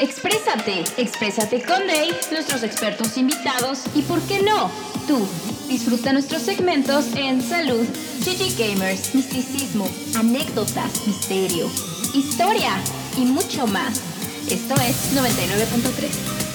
Exprésate, exprésate con Dave, nuestros expertos invitados y, ¿por qué no? Tú. Disfruta nuestros segmentos en salud, GG Gamers, misticismo, anécdotas, misterio, historia y mucho más. Esto es 99.3.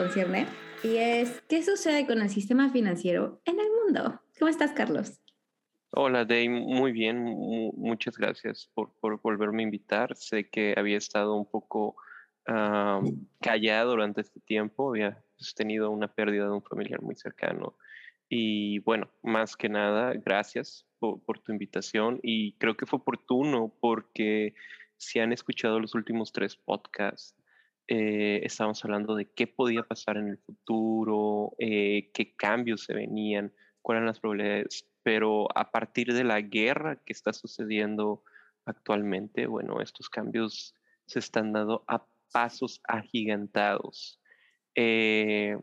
concierne, y es, ¿qué sucede con el sistema financiero en el mundo? ¿Cómo estás, Carlos? Hola, Dave, muy bien, muchas gracias por, por, volverme a invitar. Sé que había estado un poco callado durante este tiempo, había pues, tenido una pérdida de un familiar muy cercano. Y bueno, más que nada, gracias por, por, tu invitación y creo que fue oportuno porque si han escuchado los últimos tres podcasts, eh, estábamos hablando de qué podía pasar en el futuro, eh, qué cambios se venían, cuáles eran las probabilidades, pero a partir de la guerra que está sucediendo actualmente, bueno, estos cambios se están dando a pasos agigantados. Eh,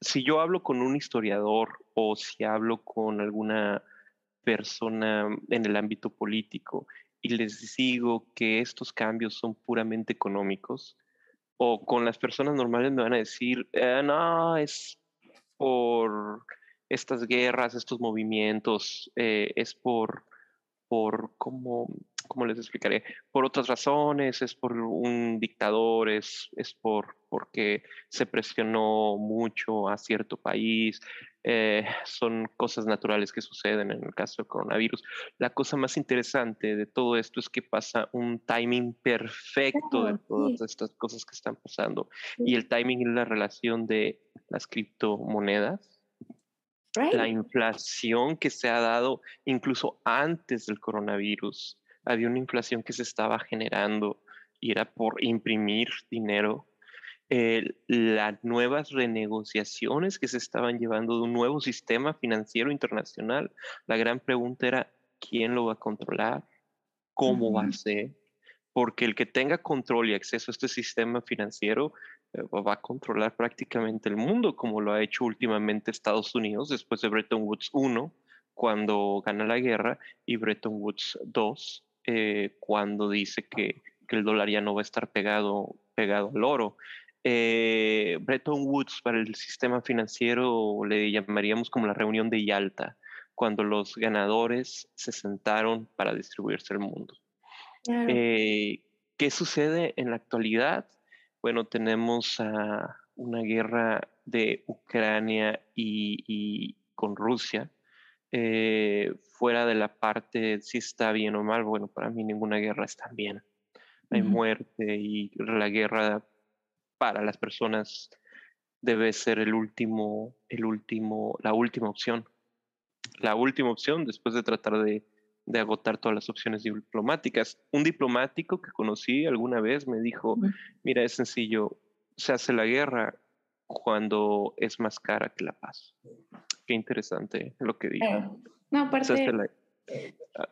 si yo hablo con un historiador o si hablo con alguna persona en el ámbito político y les digo que estos cambios son puramente económicos, o con las personas normales me van a decir, eh, no, es por estas guerras, estos movimientos, eh, es por, por ¿cómo, ¿cómo, les explicaré? Por otras razones, es por un dictador, es, es por, porque se presionó mucho a cierto país, eh, son cosas naturales que suceden en el caso del coronavirus. La cosa más interesante de todo esto es que pasa un timing perfecto de todas estas cosas que están pasando. Y el timing es la relación de las criptomonedas. La inflación que se ha dado incluso antes del coronavirus. Había una inflación que se estaba generando y era por imprimir dinero las nuevas renegociaciones que se estaban llevando de un nuevo sistema financiero internacional. La gran pregunta era, ¿quién lo va a controlar? ¿Cómo va a ser? Porque el que tenga control y acceso a este sistema financiero eh, va a controlar prácticamente el mundo, como lo ha hecho últimamente Estados Unidos después de Bretton Woods 1, cuando gana la guerra, y Bretton Woods 2, eh, cuando dice que, que, el dólar ya no va a estar pegado, pegado al oro. Eh, Bretton Woods para el sistema financiero le llamaríamos como la reunión de Yalta, cuando los ganadores se sentaron para distribuirse el mundo. Eh, ¿Qué sucede en la actualidad? Bueno, tenemos una guerra de Ucrania y, con Rusia. Eh, fuera de la parte si está bien o mal, bueno, para mí ninguna guerra está bien. Hay muerte y la guerra para las personas debe ser el último, el último, la última opción. La última opción después de tratar de, de agotar todas las opciones diplomáticas. Un diplomático que conocí alguna vez me dijo, mira, es sencillo, se hace la guerra cuando es más cara que la paz. Qué interesante lo que dijo. Eh, no, aparte, ah.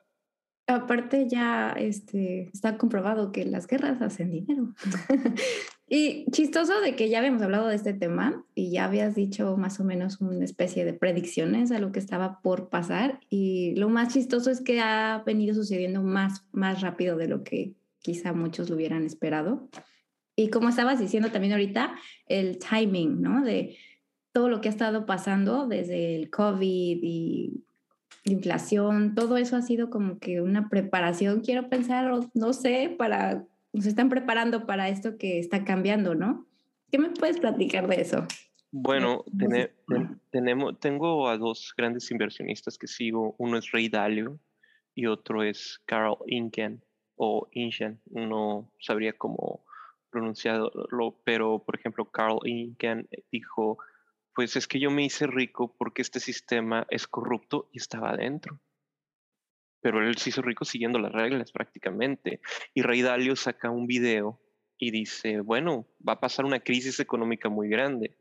aparte ya este, está comprobado que las guerras hacen dinero. Y chistoso de que ya habíamos hablado de este tema y ya habías dicho más o menos una especie de predicciones a lo que estaba por pasar y lo más chistoso es que ha venido sucediendo más, más rápido de lo que quizá muchos lo hubieran esperado. Y como estabas diciendo también ahorita, el timing, ¿no? De todo lo que ha estado pasando desde el COVID y inflación, todo eso ha sido como que una preparación, quiero pensar, no sé, para, nos están preparando para esto que está cambiando, ¿no? ¿Qué me puedes platicar de eso? Bueno, tenemos, tengo a dos grandes inversionistas que sigo. Uno es Ray Dalio y otro es Carl Inken o Inchen. No sabría cómo pronunciarlo, pero por ejemplo, Carl Inken dijo, pues es que yo me hice rico porque este sistema es corrupto y estaba adentro. Pero él se hizo rico siguiendo las reglas prácticamente. Y Ray Dalio saca un video y dice, bueno, va a pasar una crisis económica muy grande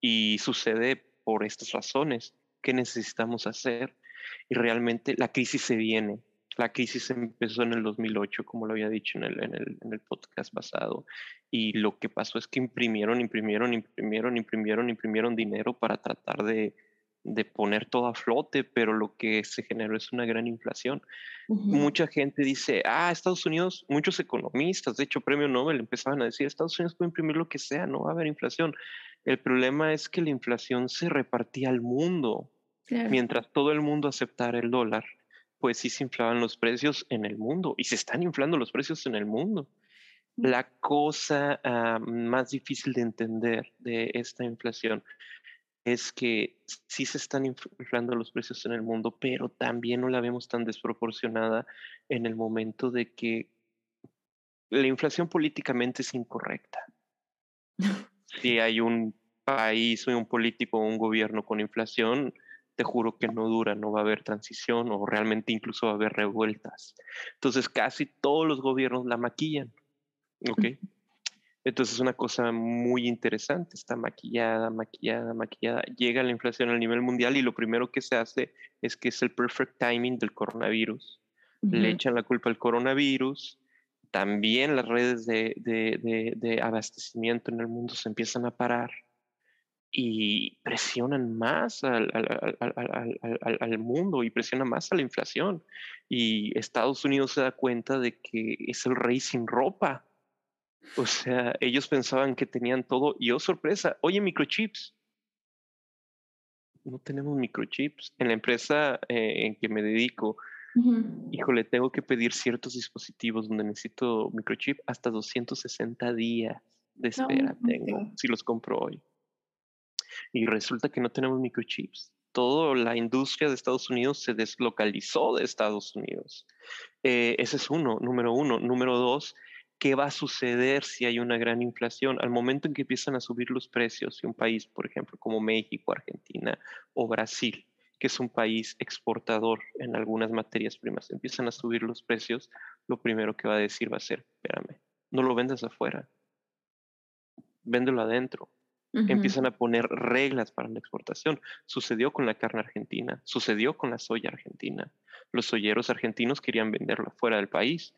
y sucede por estas razones. ¿Qué necesitamos hacer? Y realmente la crisis se viene. La crisis empezó en el 2008, como lo había dicho en el, en el, en el podcast pasado. Y lo que pasó es que imprimieron, imprimieron, imprimieron, imprimieron, imprimieron dinero para tratar de, de poner todo a flote, pero lo que se generó es una gran inflación. Mucha gente dice, ah, Estados Unidos, muchos economistas, de hecho, premio Nobel empezaban a decir, Estados Unidos puede imprimir lo que sea, no va a haber inflación. El problema es que la inflación se repartía al mundo. Mientras todo el mundo aceptara el dólar, pues sí se inflaban los precios en el mundo y se están inflando los precios en el mundo. Mm. La cosa ah, más difícil de entender de esta inflación es que sí se están inflando los precios en el mundo, pero también no la vemos tan desproporcionada en el momento de que la inflación políticamente es incorrecta. si hay un país o un político o un gobierno con inflación, te juro que no dura, no va a haber transición o realmente incluso va a haber revueltas. Entonces casi todos los gobiernos la maquillan. ¿Ok? Entonces es una cosa muy interesante, está maquillada, maquillada, maquillada. Llega la inflación a nivel mundial y lo primero que se hace es que es el perfect timing del coronavirus. Le echan la culpa al coronavirus. También las redes de, de, de, abastecimiento en el mundo se empiezan a parar y presionan más al, al, al, mundo y presionan más a la inflación. Y Estados Unidos se da cuenta de que es el rey sin ropa o sea, ellos pensaban que tenían todo y oh sorpresa, oye microchips. No tenemos microchips. En la empresa eh, en que me dedico, híjole, tengo que pedir ciertos dispositivos donde necesito microchip hasta 260 días de espera tengo si los compro hoy. Y resulta que no tenemos microchips. Toda la industria de Estados Unidos se deslocalizó de Estados Unidos. Eh, ese es uno, número uno. Número dos, qué va a suceder si hay una gran inflación. Al momento en que empiezan a subir los precios, y un país, por ejemplo, como México, Argentina o Brasil, que es un país exportador en algunas materias primas, empiezan a subir los precios, lo primero que va a decir va a ser, espérame, no lo vendas afuera, véndelo adentro. Empiezan a poner reglas para la exportación. Sucedió con la carne argentina, sucedió con la soya argentina. Los soyeros argentinos querían venderlo fuera del país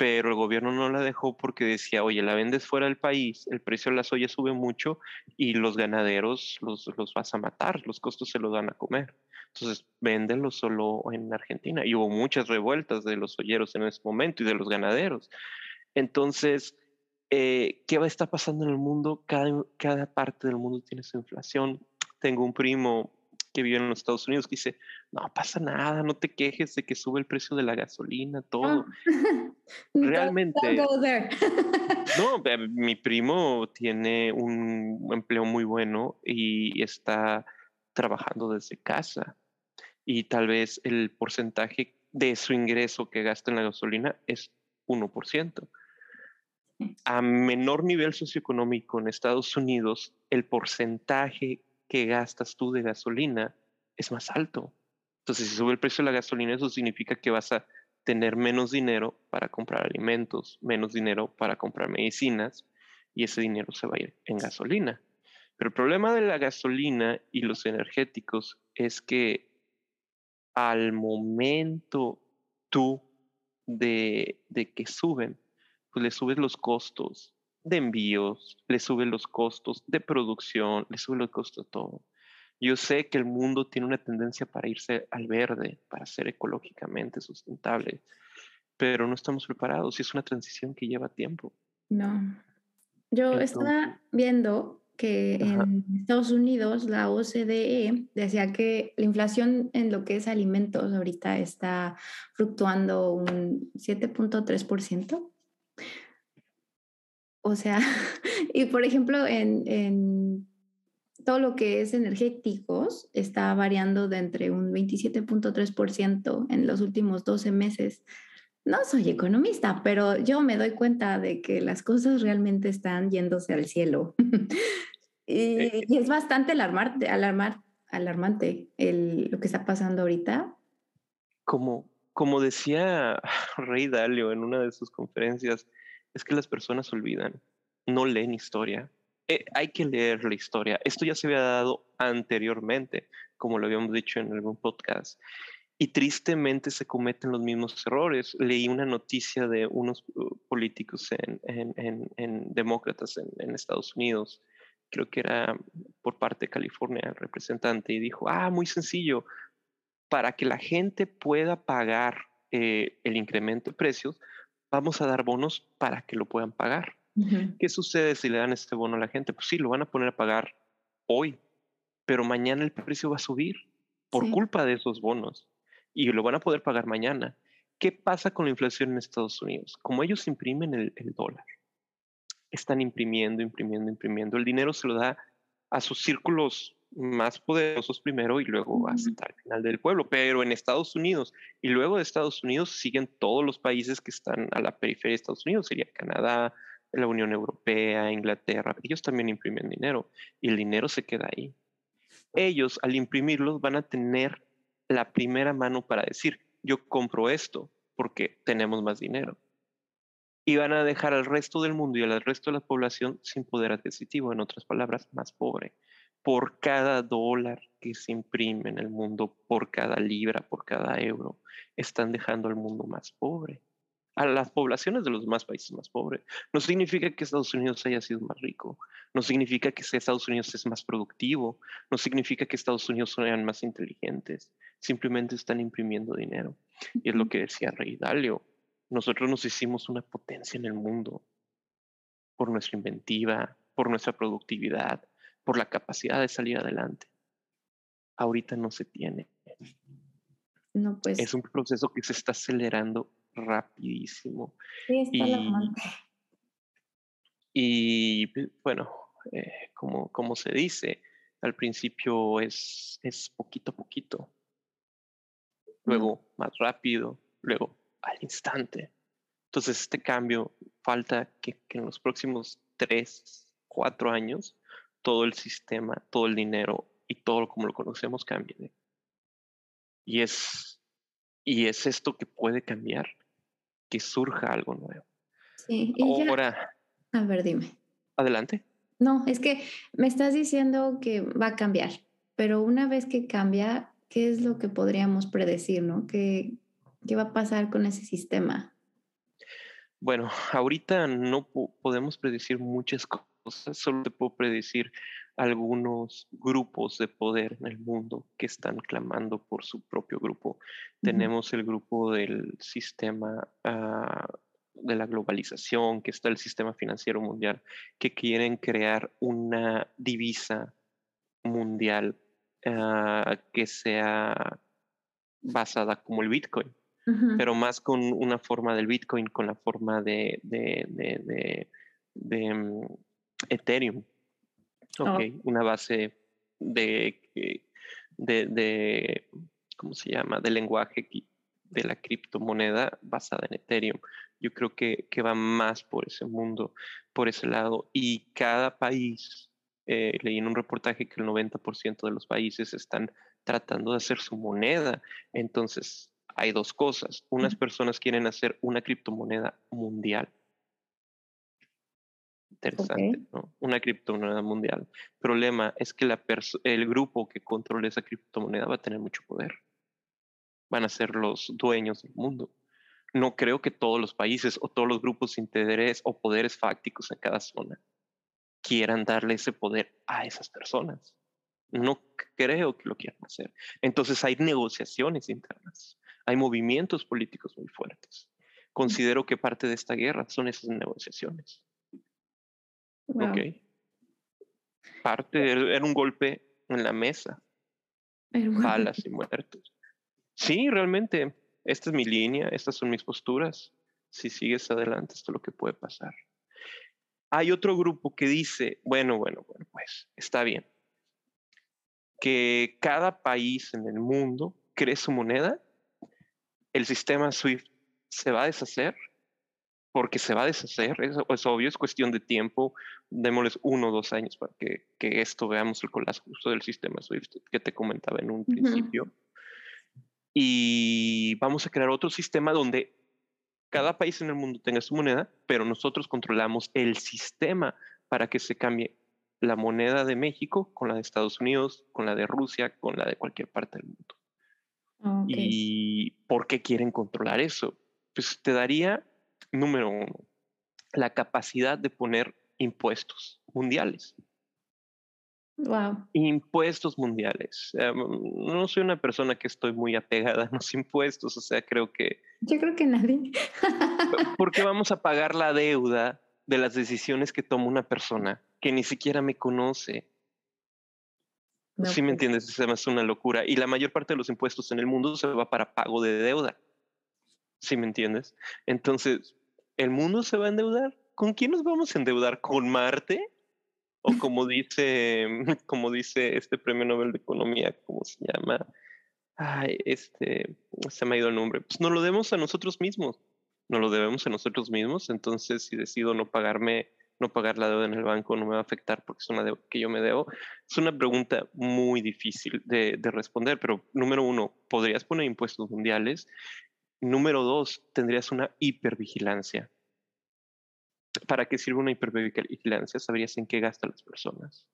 pero el gobierno no la dejó porque decía, oye, la vendes fuera del país, el precio de la soya sube mucho y los ganaderos los, los vas a matar, los costos se los van a comer. Entonces, véndelo solo en Argentina. Y hubo muchas revueltas de los soyeros en ese momento y de los ganaderos. Entonces, eh, ¿qué va a estar pasando en el mundo? Cada, cada parte del mundo tiene su inflación. Tengo un primo que vive en los Estados Unidos que dice, no pasa nada, no te quejes de que sube el precio de la gasolina, todo. Realmente. no, mi primo tiene un empleo muy bueno y está trabajando desde casa y tal vez el porcentaje de su ingreso que gasta en la gasolina es 1%. A menor nivel socioeconómico en Estados Unidos, el porcentaje que gastas tú de gasolina es más alto. Entonces, si sube el precio de la gasolina, eso significa que vas a tener menos dinero para comprar alimentos, menos dinero para comprar medicinas y ese dinero se va a ir en gasolina. Pero el problema de la gasolina y los energéticos es que al momento tú de, que suben, pues le subes los costos de envíos, le sube los costos de producción, le sube los costos de todo. Yo sé que el mundo tiene una tendencia para irse al verde, para ser ecológicamente sustentable, pero no estamos preparados y es una transición que lleva tiempo. No. Yo estaba viendo que en Estados Unidos la OCDE decía que la inflación en lo que es alimentos ahorita está fluctuando un 7.3%. O sea, y por ejemplo, en, en, todo lo que es energéticos está variando de entre un 27.3% en los últimos 12 meses. No soy economista, pero yo me doy cuenta de que las cosas realmente están yéndose al cielo. Y, es bastante alarmante, alarmar, alarmante el, lo que está pasando ahorita. Como, como decía Rey Dalio en una de sus conferencias, es que las personas olvidan, no leen historia. Eh, hay que leer la historia. Esto ya se había dado anteriormente, como lo habíamos dicho en algún podcast. Y tristemente se cometen los mismos errores. Leí una noticia de unos uh, políticos en, en, en, demócratas en, Estados Unidos, creo que era por parte de California el representante, y dijo, ah, muy sencillo, para que la gente pueda pagar eh, el incremento de precios, vamos a dar bonos para que lo puedan pagar. ¿Qué sucede si le dan este bono a la gente? Pues sí, lo van a poner a pagar hoy, pero mañana el precio va a subir por culpa de esos bonos y lo van a poder pagar mañana. ¿Qué pasa con la inflación en Estados Unidos? Como ellos imprimen el, dólar, están imprimiendo, imprimiendo, imprimiendo. El dinero se lo da a sus círculos más poderosos primero y luego hasta el final del pueblo. Pero en Estados Unidos y luego de Estados Unidos siguen todos los países que están a la periferia de Estados Unidos, sería Canadá, la Unión Europea, Inglaterra. Ellos también imprimen dinero y el dinero se queda ahí. Ellos al imprimirlos van a tener la primera mano para decir, yo compro esto porque tenemos más dinero. Y van a dejar al resto del mundo y al resto de la población sin poder adquisitivo, en otras palabras, más pobre. Por cada dólar que se imprime en el mundo, por cada libra, por cada euro, están dejando al mundo más pobre a las poblaciones de los demás países más pobres. No significa que Estados Unidos haya sido más rico, no significa que Estados Unidos es más productivo, no significa que Estados Unidos sean más inteligentes, simplemente están imprimiendo dinero. Y es lo que decía Rey Dalio, nosotros nos hicimos una potencia en el mundo por nuestra inventiva, por nuestra productividad, por la capacidad de salir adelante. Ahorita no se tiene. No, pues. Es un proceso que se está acelerando rapidísimo. Sí, está y, y bueno, eh, como, como se dice, al principio es, es poquito a poquito, luego más rápido, luego al instante. Entonces este cambio falta que, que en los próximos tres, cuatro años todo el sistema, todo el dinero y todo como lo conocemos cambie. Y es, y es esto que puede cambiar que surja algo nuevo. Sí, y Ahora. A ver, dime. Adelante. No, es que me estás diciendo que va a cambiar, pero una vez que cambia, ¿qué es lo que podríamos predecir, no? ¿Qué, qué va a pasar con ese sistema? Bueno, ahorita no podemos predecir muchas cosas, solo te puedo predecir algunos grupos de poder en el mundo que están clamando por su propio grupo. Tenemos el grupo del sistema ah, de la globalización, que está el sistema financiero mundial, que quieren crear una divisa mundial ah, que sea basada como el Bitcoin, pero más con una forma del Bitcoin, con la forma de, de, de mm, Ethereum Ok, una base de, de, de, ¿cómo se llama? De lenguaje de la criptomoneda basada en Ethereum. Yo creo que, que va más por ese mundo, por ese lado. Y cada país, eh, leí en un reportaje que el 90% de los países están tratando de hacer su moneda. Entonces, hay dos cosas. Unas personas quieren hacer una criptomoneda mundial interesante, ¿no? Una criptomoneda mundial. El problema es que la el grupo que controle esa criptomoneda va a tener mucho poder. Van a ser los dueños del mundo. No creo que todos los países o todos los grupos de interés o poderes fácticos en cada zona quieran darle ese poder a esas personas. No creo que lo quieran hacer. Entonces hay negociaciones internas, hay movimientos políticos muy fuertes. Considero que parte de esta guerra son esas negociaciones. Ok. Parte, era un golpe en la mesa. Balas y muertos. Sí, realmente, esta es mi línea, estas son mis posturas. Si sigues adelante, esto es lo que puede pasar. Hay otro grupo que dice, bueno, bueno, bueno, pues está bien. Que cada país en el mundo cree su moneda, el sistema SWIFT se va a deshacer, porque se va a deshacer, es, obvio, es cuestión de tiempo, démosles uno o dos años para que, que esto veamos el colapso del sistema SWIFT que te comentaba en un principio. Y vamos a crear otro sistema donde cada país en el mundo tenga su moneda, pero nosotros controlamos el sistema para que se cambie la moneda de México con la de Estados Unidos, con la de Rusia, con la de cualquier parte del mundo. Ah, ¿Y por qué quieren controlar eso? Pues te daría, número uno, la capacidad de poner impuestos mundiales. Wow. Impuestos mundiales. Em, no soy una persona que estoy muy apegada a los impuestos, o sea, creo que... Yo creo que nadie. porque vamos a pagar la deuda de las decisiones que toma una persona que ni siquiera me conoce? sí me pues. entiendes, es una locura. Y la mayor parte de los impuestos en el mundo se va para pago de deuda. ¿Sí me entiendes? Entonces, ¿el mundo se va a endeudar? ¿Con quién nos vamos a endeudar? ¿Con Marte? O como dice, como dice este premio Nobel de Economía, ¿cómo se llama? Ay, este, se me ha ido el nombre. Pues no lo debemos a nosotros mismos. No lo debemos a nosotros mismos. Entonces, si decido no pagarme no pagar la deuda en el banco no me va a afectar porque es una deuda que yo me debo? Es una pregunta muy difícil de, responder, pero número uno, ¿podrías poner impuestos mundiales? Número dos, tendrías una hipervigilancia. ¿Para qué sirve una hipervigilancia? Sabrías en qué gastan las personas.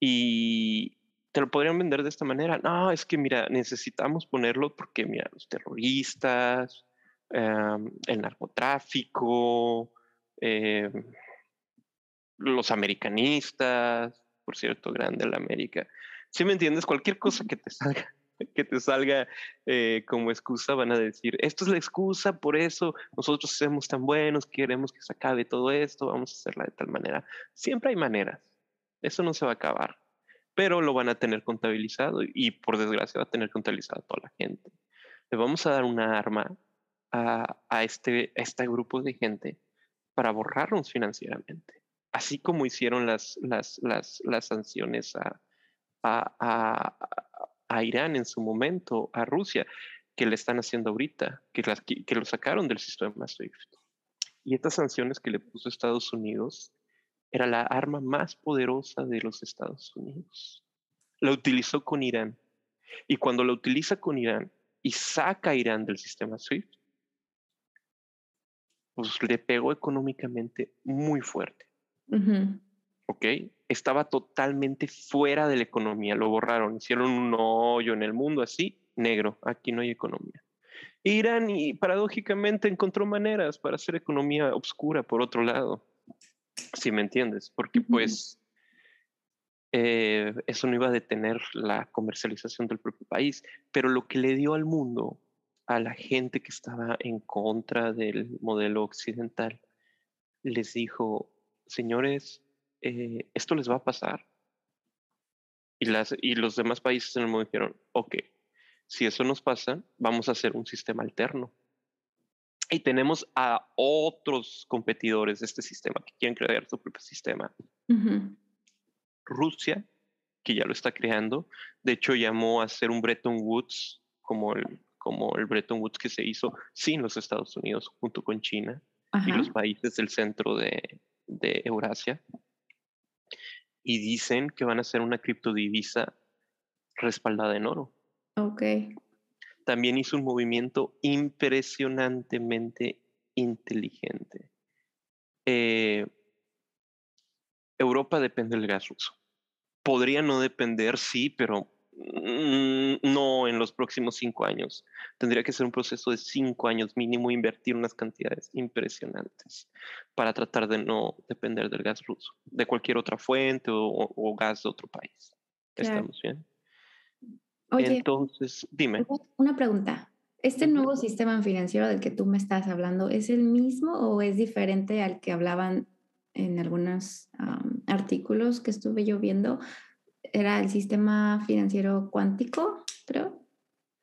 Y te lo podrían vender de esta manera. No, es que mira, necesitamos ponerlo porque mira, los terroristas, em, el narcotráfico, eh, los americanistas, por cierto, grande la América. Si me entiendes, cualquier cosa que te salga, que te salga eh, como excusa, van a decir, esto es la excusa, por eso nosotros somos tan buenos, queremos que se acabe todo esto, vamos a hacerla de tal manera. Siempre hay maneras, eso no se va a acabar, pero lo van a tener contabilizado y por desgracia va a tener contabilizado a toda la gente. Le vamos a dar una arma a, a este, a este grupo de gente para borrarnos financieramente así como hicieron las, las, las, las sanciones a, a, a, Irán en su momento, a Rusia, que le están haciendo ahorita, que, las, que, lo sacaron del sistema SWIFT. Y estas sanciones que le puso Estados Unidos era la arma más poderosa de los Estados Unidos. La utilizó con Irán. Y cuando la utiliza con Irán y saca a Irán del sistema SWIFT, pues le pegó económicamente muy fuerte. ¿Ok? Estaba totalmente fuera de la economía, lo borraron, hicieron un hoyo en el mundo así, negro, aquí no hay economía. Irán, y paradójicamente, encontró maneras para hacer economía oscura por otro lado, si me entiendes, porque pues eh, eso no iba a detener la comercialización del propio país, pero lo que le dio al mundo, a la gente que estaba en contra del modelo occidental, les dijo, señores, eh, esto les va a pasar. Y, las, y los demás países en el mundo dijeron, ok, si eso nos pasa, vamos a hacer un sistema alterno. Y tenemos a otros competidores de este sistema que quieren crear su propio sistema. Rusia, que ya lo está creando, de hecho llamó a hacer un Bretton Woods como el, como el Bretton Woods que se hizo sin los Estados Unidos junto con China y los países del centro de, de Eurasia y dicen que van a hacer una criptodivisa respaldada en oro. Ok. También hizo un movimiento impresionantemente inteligente. Eh, Europa depende del gas ruso. Podría no depender, sí, pero Mm, no en los próximos cinco años. Tendría que ser un proceso de cinco años mínimo, invertir unas cantidades impresionantes para tratar de no depender del gas ruso, de cualquier otra fuente o, gas de otro país. ¿Estamos bien? Oye, entonces, dime. Una pregunta. ¿Este nuevo sistema financiero del que tú me estás hablando es el mismo o es diferente al que hablaban en algunas artículos que estuve yo viendo, era el sistema financiero cuántico, pero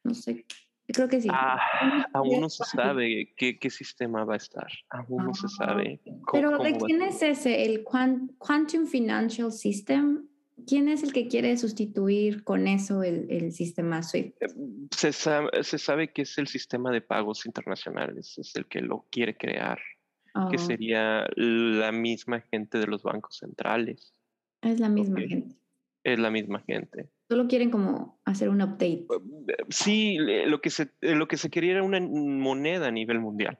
no sé, creo que sí. Ah, aún no se sabe qué, qué, sistema va a estar, aún no se ah, sabe. pero ¿de quién es ese? ¿El Quantum Financial System? ¿Quién es el que quiere sustituir con eso el, el sistema SWIFT? Eh, se sabe, se sabe, que es el sistema de pagos internacionales, es el que lo quiere crear, que oh. sería la misma gente de los bancos centrales. Es la misma gente. Es la misma gente. Solo quieren como hacer un update. Eh, sí, lo que se, lo que se quería era una moneda a nivel mundial.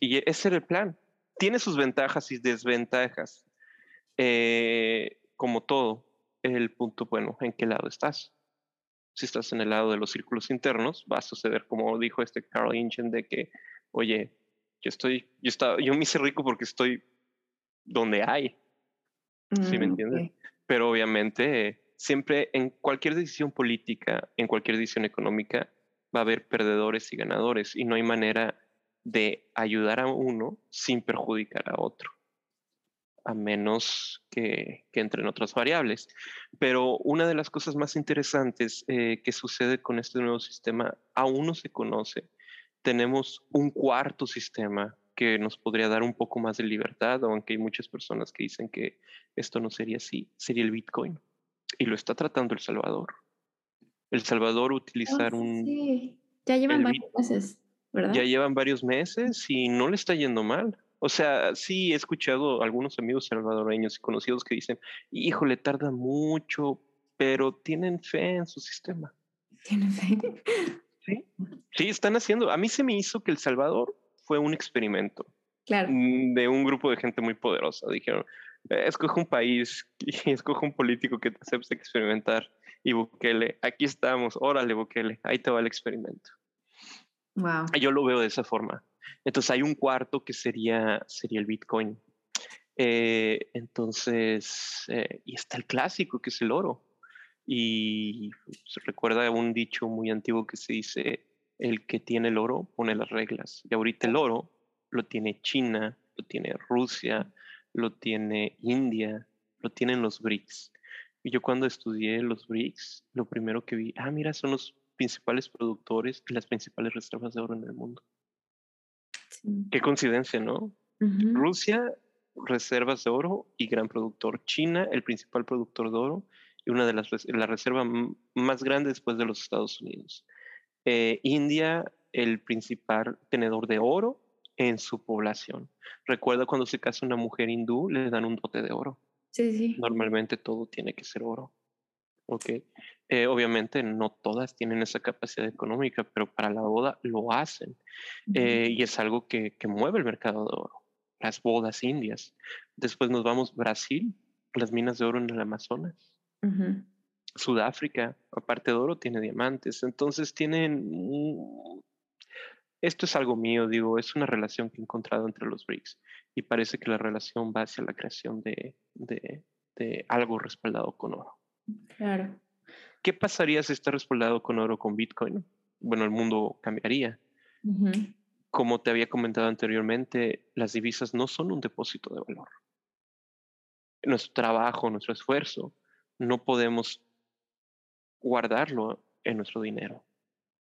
Y ese era el plan. Tiene sus ventajas y desventajas. Eh, como todo, el punto, bueno, ¿en qué lado estás? Si estás en el lado de los círculos internos, va a suceder como dijo este Carl Ingen de que, oye, yo estoy, yo estaba, yo me hice rico porque estoy donde hay. ¿Sí me mm, entiendes? Pero obviamente siempre en cualquier decisión política, en cualquier decisión económica, va a haber perdedores y ganadores y no hay manera de ayudar a uno sin perjudicar a otro a menos que, entren otras variables. Pero una de las cosas más interesantes eh, que sucede con este nuevo sistema aún no se conoce. Tenemos un cuarto sistema que nos podría dar un poco más de libertad, aunque hay muchas personas que dicen que esto no sería así, sería el Bitcoin. Y lo está tratando El Salvador. El Salvador utilizar oh, un... Sí, ya llevan varios meses, ¿verdad? Ya llevan varios meses y no le está yendo mal. O sea, sí he escuchado algunos amigos salvadoreños y conocidos que dicen, híjole, tarda mucho, pero tienen fe en su sistema. Tienen fe. Sí, sí, están haciendo. A mí se me hizo que El Salvador fue un experimento. Claro. Mm, de un grupo de gente muy poderosa. Dijeron, escoge un país y escoge un político que te acepte experimentar. Y Bukele, aquí estamos, órale Bukele, ahí te va el experimento. Wow. Yo lo veo de esa forma. Entonces hay un cuarto que sería, sería el Bitcoin. Eh, entonces, eh, y está el clásico que es el oro. Y se recuerda un dicho muy antiguo que se dice, el que tiene el oro pone las reglas. Y ahorita el oro lo tiene China, lo tiene Rusia, lo tiene India, lo tienen los BRICS. Y yo cuando estudié los BRICS, lo primero que vi, ah, mira, son los principales productores y las principales reservas de oro en el mundo. Qué coincidencia, ¿no? Rusia, reservas de oro y gran productor. China, el principal productor de oro y una de las la reserva más grande después de los Estados Unidos. Eh, India, el principal tenedor de oro en su población. Recuerda cuando se casa una mujer hindú, le dan un dote de oro. Sí, sí. Normalmente todo tiene que ser oro. Ok. Eh, obviamente no todas tienen esa capacidad económica, pero para la boda lo hacen. Eh, y es algo que, mueve el mercado de oro. Las bodas indias. Después nos vamos a Brasil, las minas de oro en el Amazonas. Sudáfrica, aparte de oro, tiene diamantes. Entonces tienen... Esto es algo mío, digo, es una relación que he encontrado entre los BRICS y parece que la relación va hacia la creación de algo respaldado con oro. Claro. ¿Qué pasaría si está respaldado con oro con Bitcoin? Bueno, el mundo cambiaría. Como te había comentado anteriormente, las divisas no son un depósito de valor. Nuestro trabajo, nuestro esfuerzo, no podemos guardarlo en nuestro dinero,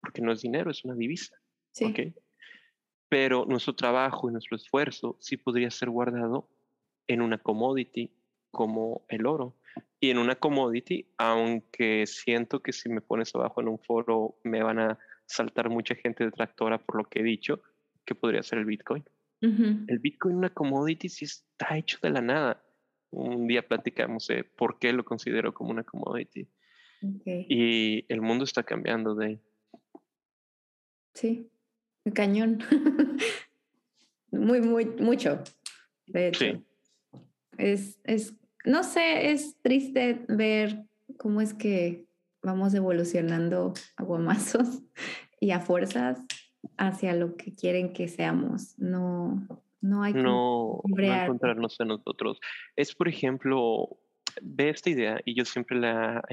porque no es dinero, es una divisa. Sí. Pero nuestro trabajo y nuestro esfuerzo sí podría ser guardado en una commodity como el oro y en una commodity, aunque siento que si me pones abajo en un foro me van a saltar mucha gente detractora por lo que he dicho, que podría ser el Bitcoin. El Bitcoin, una commodity, sí está hecho de la nada. Un día platicamos de por qué lo considero como una commodity. Y el mundo está cambiando de... Sí, cañón. muy, muy, mucho. De hecho. Sí. Es, es no sé, es triste ver cómo es que vamos evolucionando a guamazos y a fuerzas hacia lo que quieren que seamos. No, no hay que no, encontrarnos en nosotros. Es, por ejemplo, ve esta idea y yo siempre la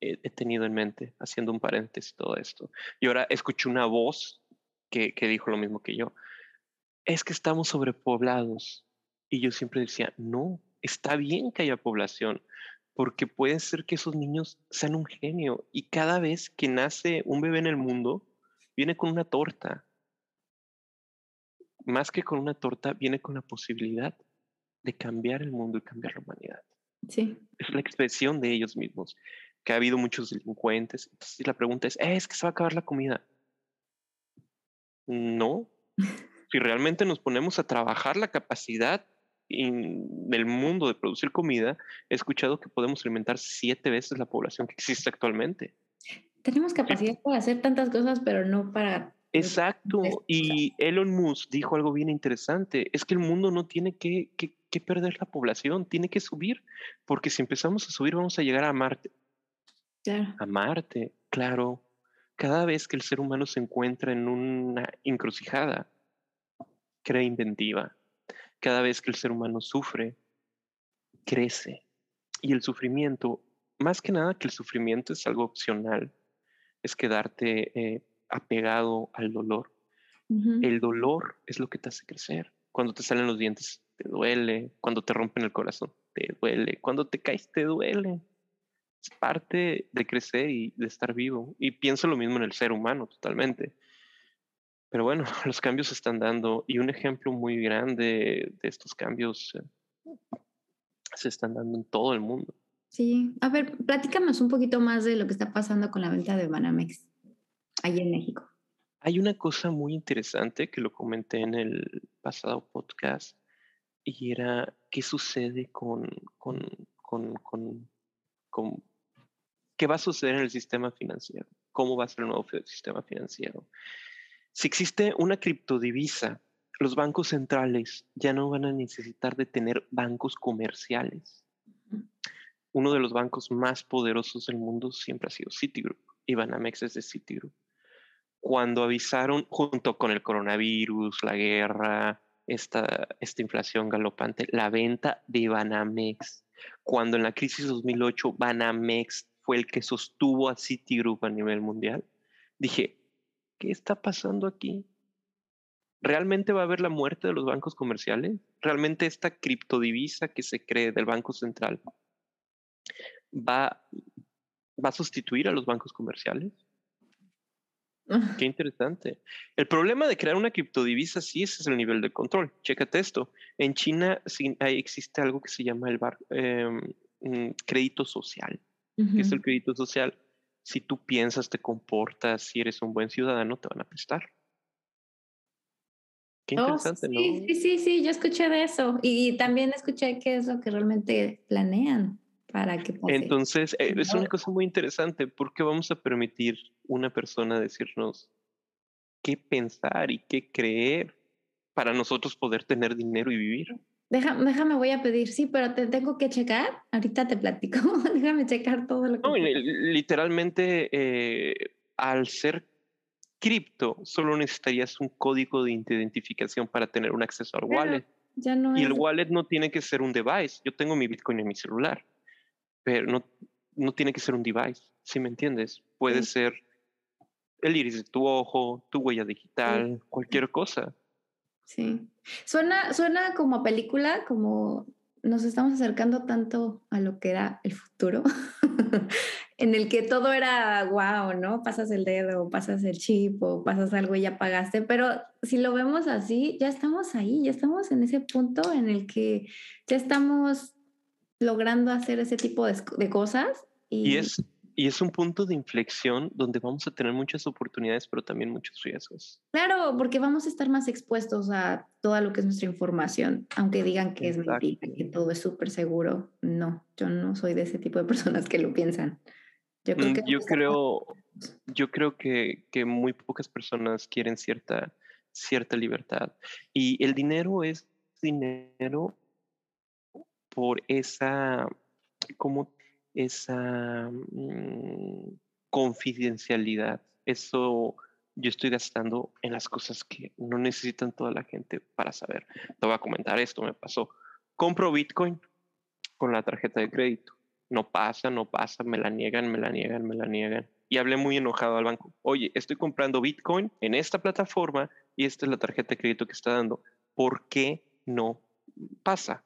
he tenido en mente, haciendo un paréntesis todo esto. Y ahora escuché una voz que, que dijo lo mismo que yo. Es que estamos sobrepoblados. Y yo siempre decía, no, Está bien que haya población, porque puede ser que esos niños sean un genio y cada vez que nace un bebé en el mundo, viene con una torta. Más que con una torta, viene con la posibilidad de cambiar el mundo y cambiar la humanidad. Sí. Es la expresión de ellos mismos, que ha habido muchos delincuentes. Entonces la pregunta es, ¿es que se va a acabar la comida? No. si realmente nos ponemos a trabajar la capacidad del mundo de producir comida, he escuchado que podemos alimentar siete veces la población que existe actualmente. Tenemos capacidad para hacer tantas cosas, pero no para... Exacto. Y Elon Musk dijo algo bien interesante. Es que el mundo no tiene que, que perder la población, tiene que subir, porque si empezamos a subir vamos a llegar a Marte. Claro. A Marte, claro. Cada vez que el ser humano se encuentra en una encrucijada, crea inventiva. Cada vez que el ser humano sufre, crece. Y el sufrimiento, más que nada que el sufrimiento es algo opcional, es quedarte eh, apegado al dolor. El dolor es lo que te hace crecer. Cuando te salen los dientes, te duele. Cuando te rompen el corazón, te duele. Cuando te caes, te duele. Es parte de crecer y de estar vivo. Y pienso lo mismo en el ser humano, totalmente. Pero bueno, los cambios se están dando y un ejemplo muy grande de estos cambios eh, se están dando en todo el mundo. Sí, a ver, platícanos un poquito más de lo que está pasando con la venta de Banamex ahí en México. Hay una cosa muy interesante que lo comenté en el pasado podcast y era qué sucede con, con, con, con, qué va a suceder en el sistema financiero, cómo va a ser el nuevo sistema financiero. Si existe una criptodivisa, los bancos centrales ya no van a necesitar de tener bancos comerciales. Uno de los bancos más poderosos del mundo siempre ha sido Citigroup y Banamex es de Citigroup. Cuando avisaron junto con el coronavirus, la guerra, esta, esta inflación galopante, la venta de Banamex. Cuando en la crisis 2008 Banamex fue el que sostuvo a Citigroup a nivel mundial, dije, ¿qué está pasando aquí? ¿Realmente va a haber la muerte de los bancos comerciales? ¿Realmente esta criptodivisa que se cree del Banco Central va, va a sustituir a los bancos comerciales? Qué interesante. El problema de crear una criptodivisa, sí, ese es el nivel de control. Chécate esto. En China sí, existe algo que se llama el bar, em, mm, crédito social. ¿Qué es el crédito social? Si tú piensas, te comportas, si eres un buen ciudadano, te van a prestar. Qué oh, interesante, ¿no? Sí, sí, sí, yo escuché de eso. Y también escuché qué es lo que realmente planean para que Entonces, eh, es una cosa muy interesante porque vamos a permitir una persona decirnos qué pensar y qué creer para nosotros poder tener dinero y vivir. Déjame, déjame, voy a pedir, sí, pero te tengo que checar. Ahorita te platico. déjame checar todo lo que. No, literalmente, eh, al ser cripto, solo necesitarías un código de identificación para tener un acceso al wallet. Ya no y el wallet no tiene que ser un device. Yo tengo mi Bitcoin en mi celular pero no, no tiene que ser un device, si me entiendes? Puede ser el iris de tu ojo, tu huella digital, cualquier cosa. Sí. Suena, suena como película, como nos estamos acercando tanto a lo que era el futuro, en el que todo era wow, ¿no? Pasas el dedo, pasas el chip o pasas algo y ya pagaste, pero si lo vemos así, ya estamos ahí, ya estamos en ese punto en el que ya estamos logrando hacer ese tipo de, cosas. Y... es, y es un punto de inflexión donde vamos a tener muchas oportunidades, pero también muchos riesgos. Claro, porque vamos a estar más expuestos a toda lo que es nuestra información, aunque digan que es mentira, que todo es súper seguro. No, yo no soy de ese tipo de personas que lo piensan. Yo creo, mm, que yo creo, yo creo que, que, muy pocas personas quieren cierta, cierta libertad. Y el dinero es dinero por esa, como esa mm, confidencialidad. Eso yo estoy gastando en las cosas que no necesitan toda la gente para saber. Te voy a comentar esto, me pasó. Compro Bitcoin con la tarjeta de crédito. No pasa, no pasa, me la niegan, me la niegan, me la niegan. Y hablé muy enojado al banco. Oye, estoy comprando Bitcoin en esta plataforma y esta es la tarjeta de crédito que está dando. ¿Por qué no pasa?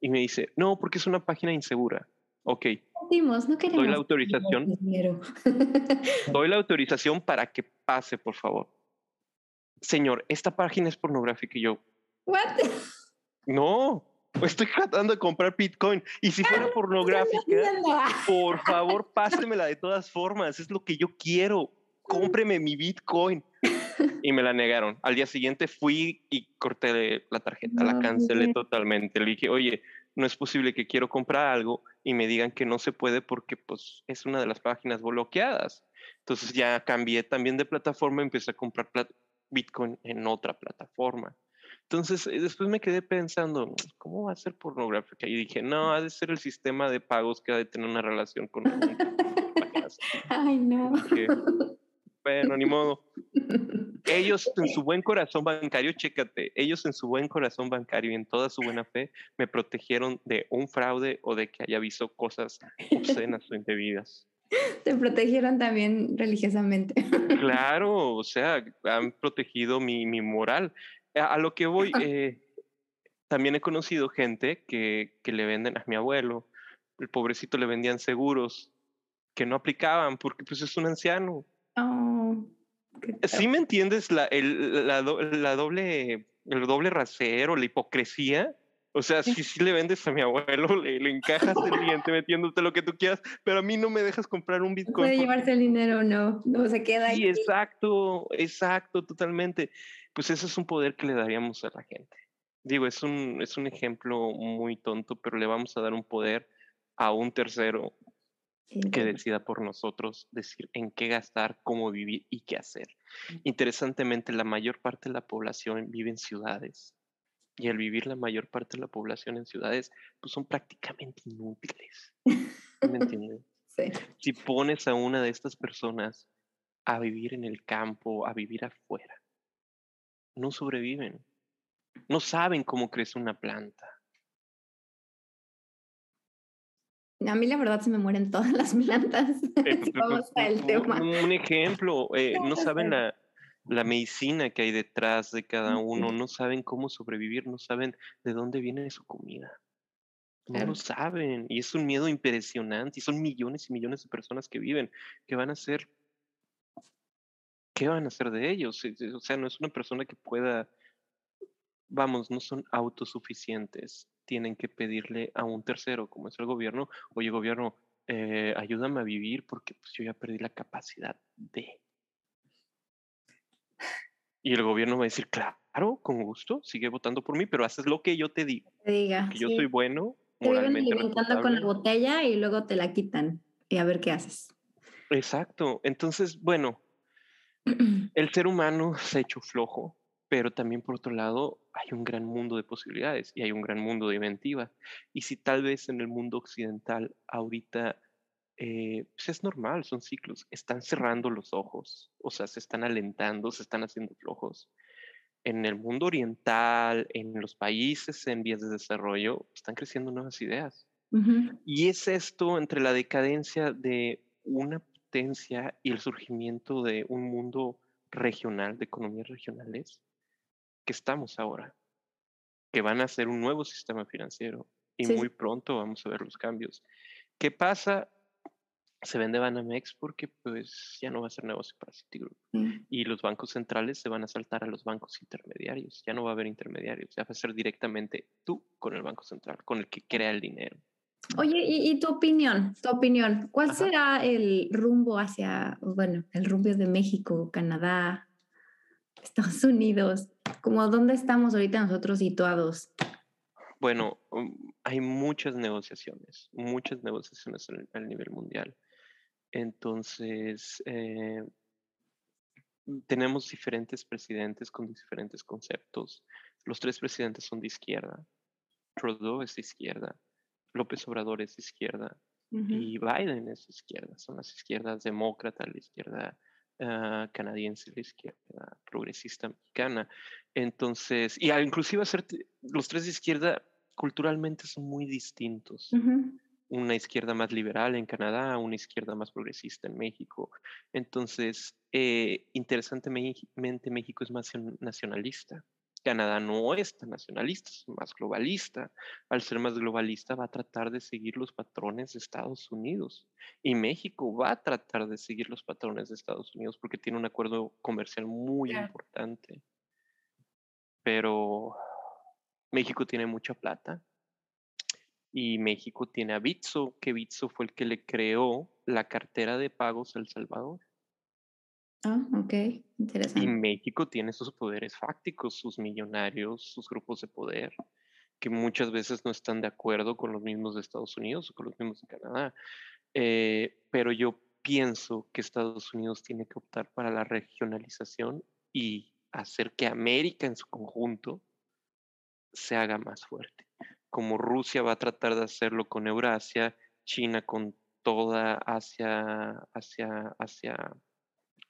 Y me dice, no, porque es una página insegura. Ok. no queremos Doy la autorización. Doy la autorización para que pase, por favor. Señor, esta página es pornográfica y yo. ¿What? No, estoy tratando de comprar Bitcoin. Y si fuera pornográfica, por favor, pásemela de todas formas. Es lo que yo quiero. Cómpreme mi Bitcoin. Y me la negaron. Al día siguiente fui y corté la tarjeta, la cancelé totalmente. Le dije, oye, no es posible que quiero comprar algo y me digan que no se puede porque pues es una de las páginas bloqueadas. Entonces ya cambié también de plataforma, empecé a comprar Bitcoin en otra plataforma. Entonces eh, después me quedé pensando, ¿cómo va a ser pornográfica? Y dije, no, ha de ser el sistema de pagos que ha de tener una relación con... Ay, no. bueno, ni modo. Ellos en su buen corazón bancario, chécate, ellos en su buen corazón bancario y en toda su buena fe me protegieron de un fraude o de que haya visto cosas obscenas o indebidas. Te protegieron también religiosamente. Claro, o sea, han protegido mi, mi moral. A, lo que voy, eh, también he conocido gente que, que le venden a mi abuelo, el pobrecito le vendían seguros que no aplicaban porque pues es un anciano. Oh, ¿Sí me entiendes la, el, la, la, doble, el doble rasero, la hipocresía? O sea, si, si le vendes a mi abuelo, le, le encajas el diente metiéndote lo que tú quieras, pero a mí no me dejas comprar un Bitcoin. Puede llevarse el dinero o no, no se queda ahí. Sí, exacto, exacto, totalmente. Pues ese es un poder que le daríamos a la gente. Digo, es un, es un ejemplo muy tonto, pero le vamos a dar un poder a un tercero que decida por nosotros decir en qué gastar, cómo vivir y qué hacer. Interesantemente, la mayor parte de la población vive en ciudades y al vivir la mayor parte de la población en ciudades, pues son prácticamente inútiles. ¿Me entiendes? Sí. Si pones a una de estas personas a vivir en el campo, a vivir afuera, no sobreviven. No saben cómo crece una planta. A mí la verdad se me mueren todas las plantas. Vamos al tema. Un ejemplo, eh, no saben la, la medicina que hay detrás de cada uno, no saben cómo sobrevivir, no saben de dónde viene su comida. No lo saben. Y es un miedo impresionante. Y son millones y millones de personas que viven, que van a ser. ¿Qué van a hacer de ellos? O sea, no es una persona que pueda. Vamos, no son autosuficientes. Tienen que pedirle a un tercero, como es el gobierno, oye, gobierno, eh, ayúdame a vivir porque pues, yo ya perdí la capacidad de. Y el gobierno va a decir, claro, con gusto, sigue votando por mí, pero haces lo que yo te digo. Te diga. Que yo soy bueno. Te viven alimentando con la botella y luego te la quitan. Y a ver qué haces. Exacto. Entonces, bueno, el ser humano se ha hecho flojo, pero también por otro lado hay un gran mundo de posibilidades y hay un gran mundo de inventiva. Y si tal vez en el mundo occidental ahorita eh, pues es normal, son ciclos. Están cerrando los ojos, o sea, se están alentando, se están haciendo flojos. En el mundo oriental, en los países en vías de desarrollo, están creciendo nuevas ideas. Y es esto entre la decadencia de una potencia y el surgimiento de un mundo regional, de economías regionales, que estamos ahora, que van a ser un nuevo sistema financiero y muy pronto vamos a ver los cambios. ¿Qué pasa? se vende Banamex porque pues ya no va a ser negocio para Citigroup. Mm. Y los bancos centrales se van a saltar a los bancos intermediarios. Ya no va a haber intermediarios. Ya va a ser directamente tú con el banco central, con el que crea el dinero. Oye, ¿y, tu opinión? Tu opinión. ¿Cuál será el rumbo hacia, bueno, el rumbo de México, Canadá, Estados Unidos? Como dónde estamos ahorita nosotros situados? Bueno, um, hay muchas negociaciones, muchas negociaciones a nivel mundial. Entonces, eh, tenemos diferentes presidentes con diferentes conceptos. Los tres presidentes son de izquierda. Trudeau es de izquierda. López Obrador es de izquierda. Y Biden es de izquierda. Son las izquierdas demócrata, la izquierda ah, canadiense, la izquierda progresista mexicana. Entonces, y inclusive los tres de izquierda culturalmente son muy distintos una izquierda más liberal en Canadá, una izquierda más progresista en México. Entonces, eh, interesantemente, México es más nacionalista Canadá no es tan nacionalista, es más globalista. Al ser más globalista va a tratar de seguir los patrones de Estados Unidos. Y México va a tratar de seguir los patrones de Estados Unidos porque tiene un acuerdo comercial muy importante. Pero México tiene mucha plata. Y México tiene a Bitso, que Bitso fue el que le creó la cartera de pagos a El Salvador. Ah, ok, interesante. Y México tiene sus poderes fácticos, sus millonarios, sus grupos de poder, que muchas veces no están de acuerdo con los mismos de Estados Unidos o con los mismos de Canadá. Eh, pero yo pienso que Estados Unidos tiene que optar para la regionalización y hacer que América en su conjunto se haga más fuerte. Como Rusia va a tratar de hacerlo con Eurasia, China con toda Asia, Asia, Asia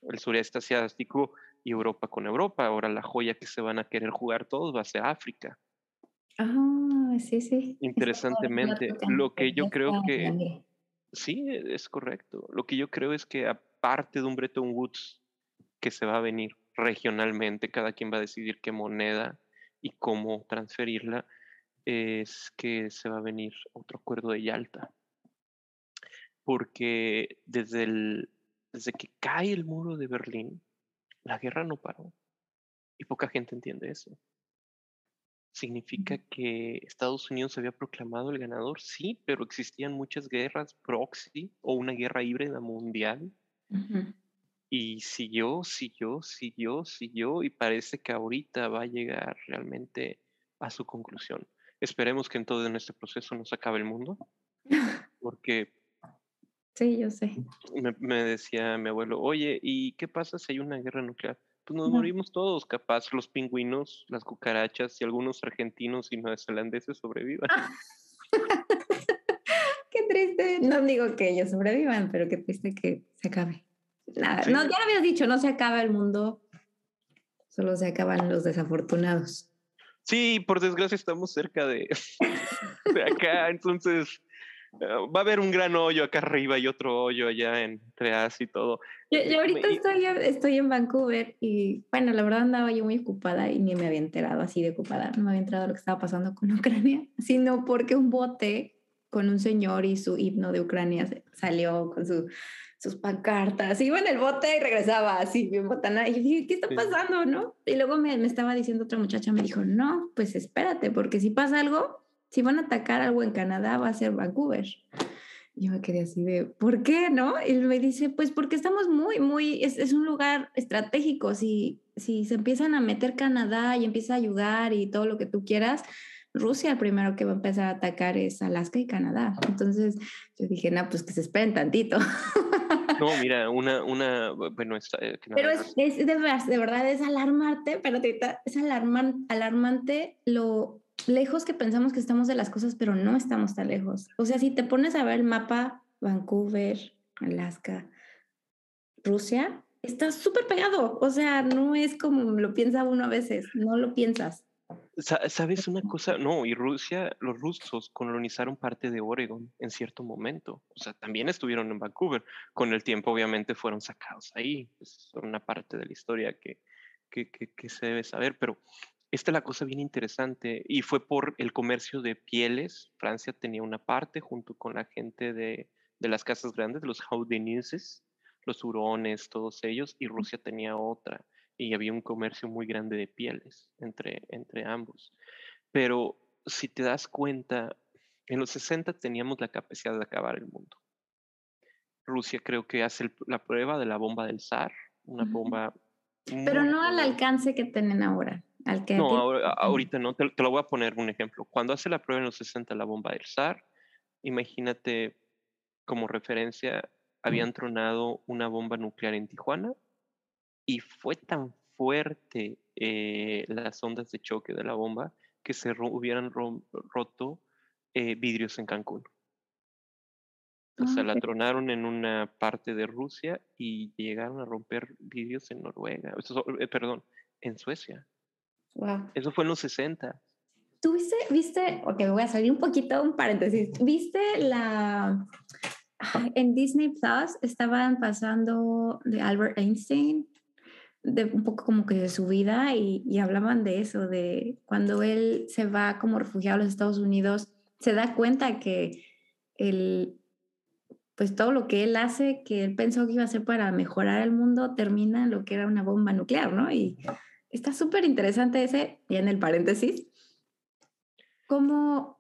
el sureste asiático y Europa con Europa. Ahora la joya que se van a querer jugar todos va a ser África. Ah, sí, sí. Interesantemente, lo que yo creo que... Sí, es correcto. Lo que yo creo es que aparte de un Bretton Woods que se va a venir regionalmente, cada quien va a decidir qué moneda y cómo transferirla, es que se va a venir otro acuerdo de Yalta. Porque desde el, desde que cae el muro de Berlín, la guerra no paró. Y poca gente entiende eso. ¿Significa que Estados Unidos había proclamado el ganador? Sí, pero existían muchas guerras proxy o una guerra híbrida mundial. Y siguió, siguió, siguió, siguió y parece que ahorita va a llegar realmente a su conclusión. Esperemos que en todo en este proceso no se acabe el mundo, porque Sí, yo sé. Me, decía mi abuelo, oye, ¿y qué pasa si hay una guerra nuclear? Pues nos morimos todos, capaz los pingüinos, las cucarachas y algunos argentinos y neozelandeses sobrevivan. qué triste. No digo que ellos sobrevivan, pero qué triste que se acabe. Nada, no, ya lo habías dicho, no se acaba el mundo, solo se acaban los desafortunados. Sí, por desgracia estamos cerca de, de acá, entonces va a haber un gran hoyo acá arriba y otro hoyo allá en Treas y todo. Yo, ahorita estoy, estoy en Vancouver y bueno, la verdad andaba yo muy ocupada y ni me había enterado así de ocupada, no me había enterado lo que estaba pasando con Ucrania, sino porque un bote con un señor y su himno de Ucrania salió con su, sus pancartas, iba en el bote y regresaba así, bien botana. Y yo dije, ¿qué está pasando? ¿no? Y luego me, me estaba diciendo otra muchacha, me dijo, no, pues espérate, porque si pasa algo, si van a atacar algo en Canadá, va a ser Vancouver. Yo me quedé así de, ¿por qué? ¿No? Y me dice, pues porque estamos muy, muy, es, es, un lugar estratégico. Si, si se empiezan a meter Canadá y empieza a ayudar y todo lo que tú quieras, Rusia el primero que va a empezar a atacar es Alaska y Canadá. Entonces yo dije, no, pues que se esperen tantito. No, mira, una, una, bueno, está, eh, pero es, es de, de, verdad, es alarmarte, pero es alarman, alarmante lo lejos que pensamos que estamos de las cosas, pero no estamos tan lejos. O sea, si te pones a ver el mapa, Vancouver, Alaska, Rusia, está súper pegado. O sea, no es como lo piensa uno a veces, no lo piensas. ¿Sabes una cosa? No, y Rusia, los rusos colonizaron parte de Oregon en cierto momento. O sea, también estuvieron en Vancouver. Con el tiempo, obviamente, fueron sacados ahí. Es una parte de la historia que, que, que se debe saber. Pero esta es la cosa bien interesante y fue por el comercio de pieles. Francia tenía una parte junto con la gente de, las casas grandes, los Haudenises, los hurones, todos ellos, y Rusia tenía otra. Y había un comercio muy grande de pieles entre, entre ambos. Pero si te das cuenta, en los 60 teníamos la capacidad de acabar el mundo. Rusia creo que hace la prueba de la bomba del zar, una bomba... Pero no al alcance que tienen ahora no, ahorita no, te, lo voy a poner un ejemplo. Cuando hace la prueba en los 60 la bomba del SAR, imagínate como referencia, habían tronado una bomba nuclear en Tijuana y fue tan fuerte eh, las ondas de choque de la bomba que se hubieran roto eh, vidrios en Cancún. O sea, la tronaron en una parte de Rusia y llegaron a romper vidrios en Noruega, eh, perdón, en Suecia. Eso fue en los 60. ¿Tú viste, viste, ok, voy a salir un poquito, un paréntesis, viste la, en Disney Plus estaban pasando de Albert Einstein, de un poco como que de su vida y, y, hablaban de eso, de cuando él se va como refugiado a los Estados Unidos, se da cuenta que el, pues todo lo que él hace, que él pensó que iba a hacer para mejorar el mundo, termina en lo que era una bomba nuclear, ¿no? Y está súper interesante ese, y en el paréntesis, cómo,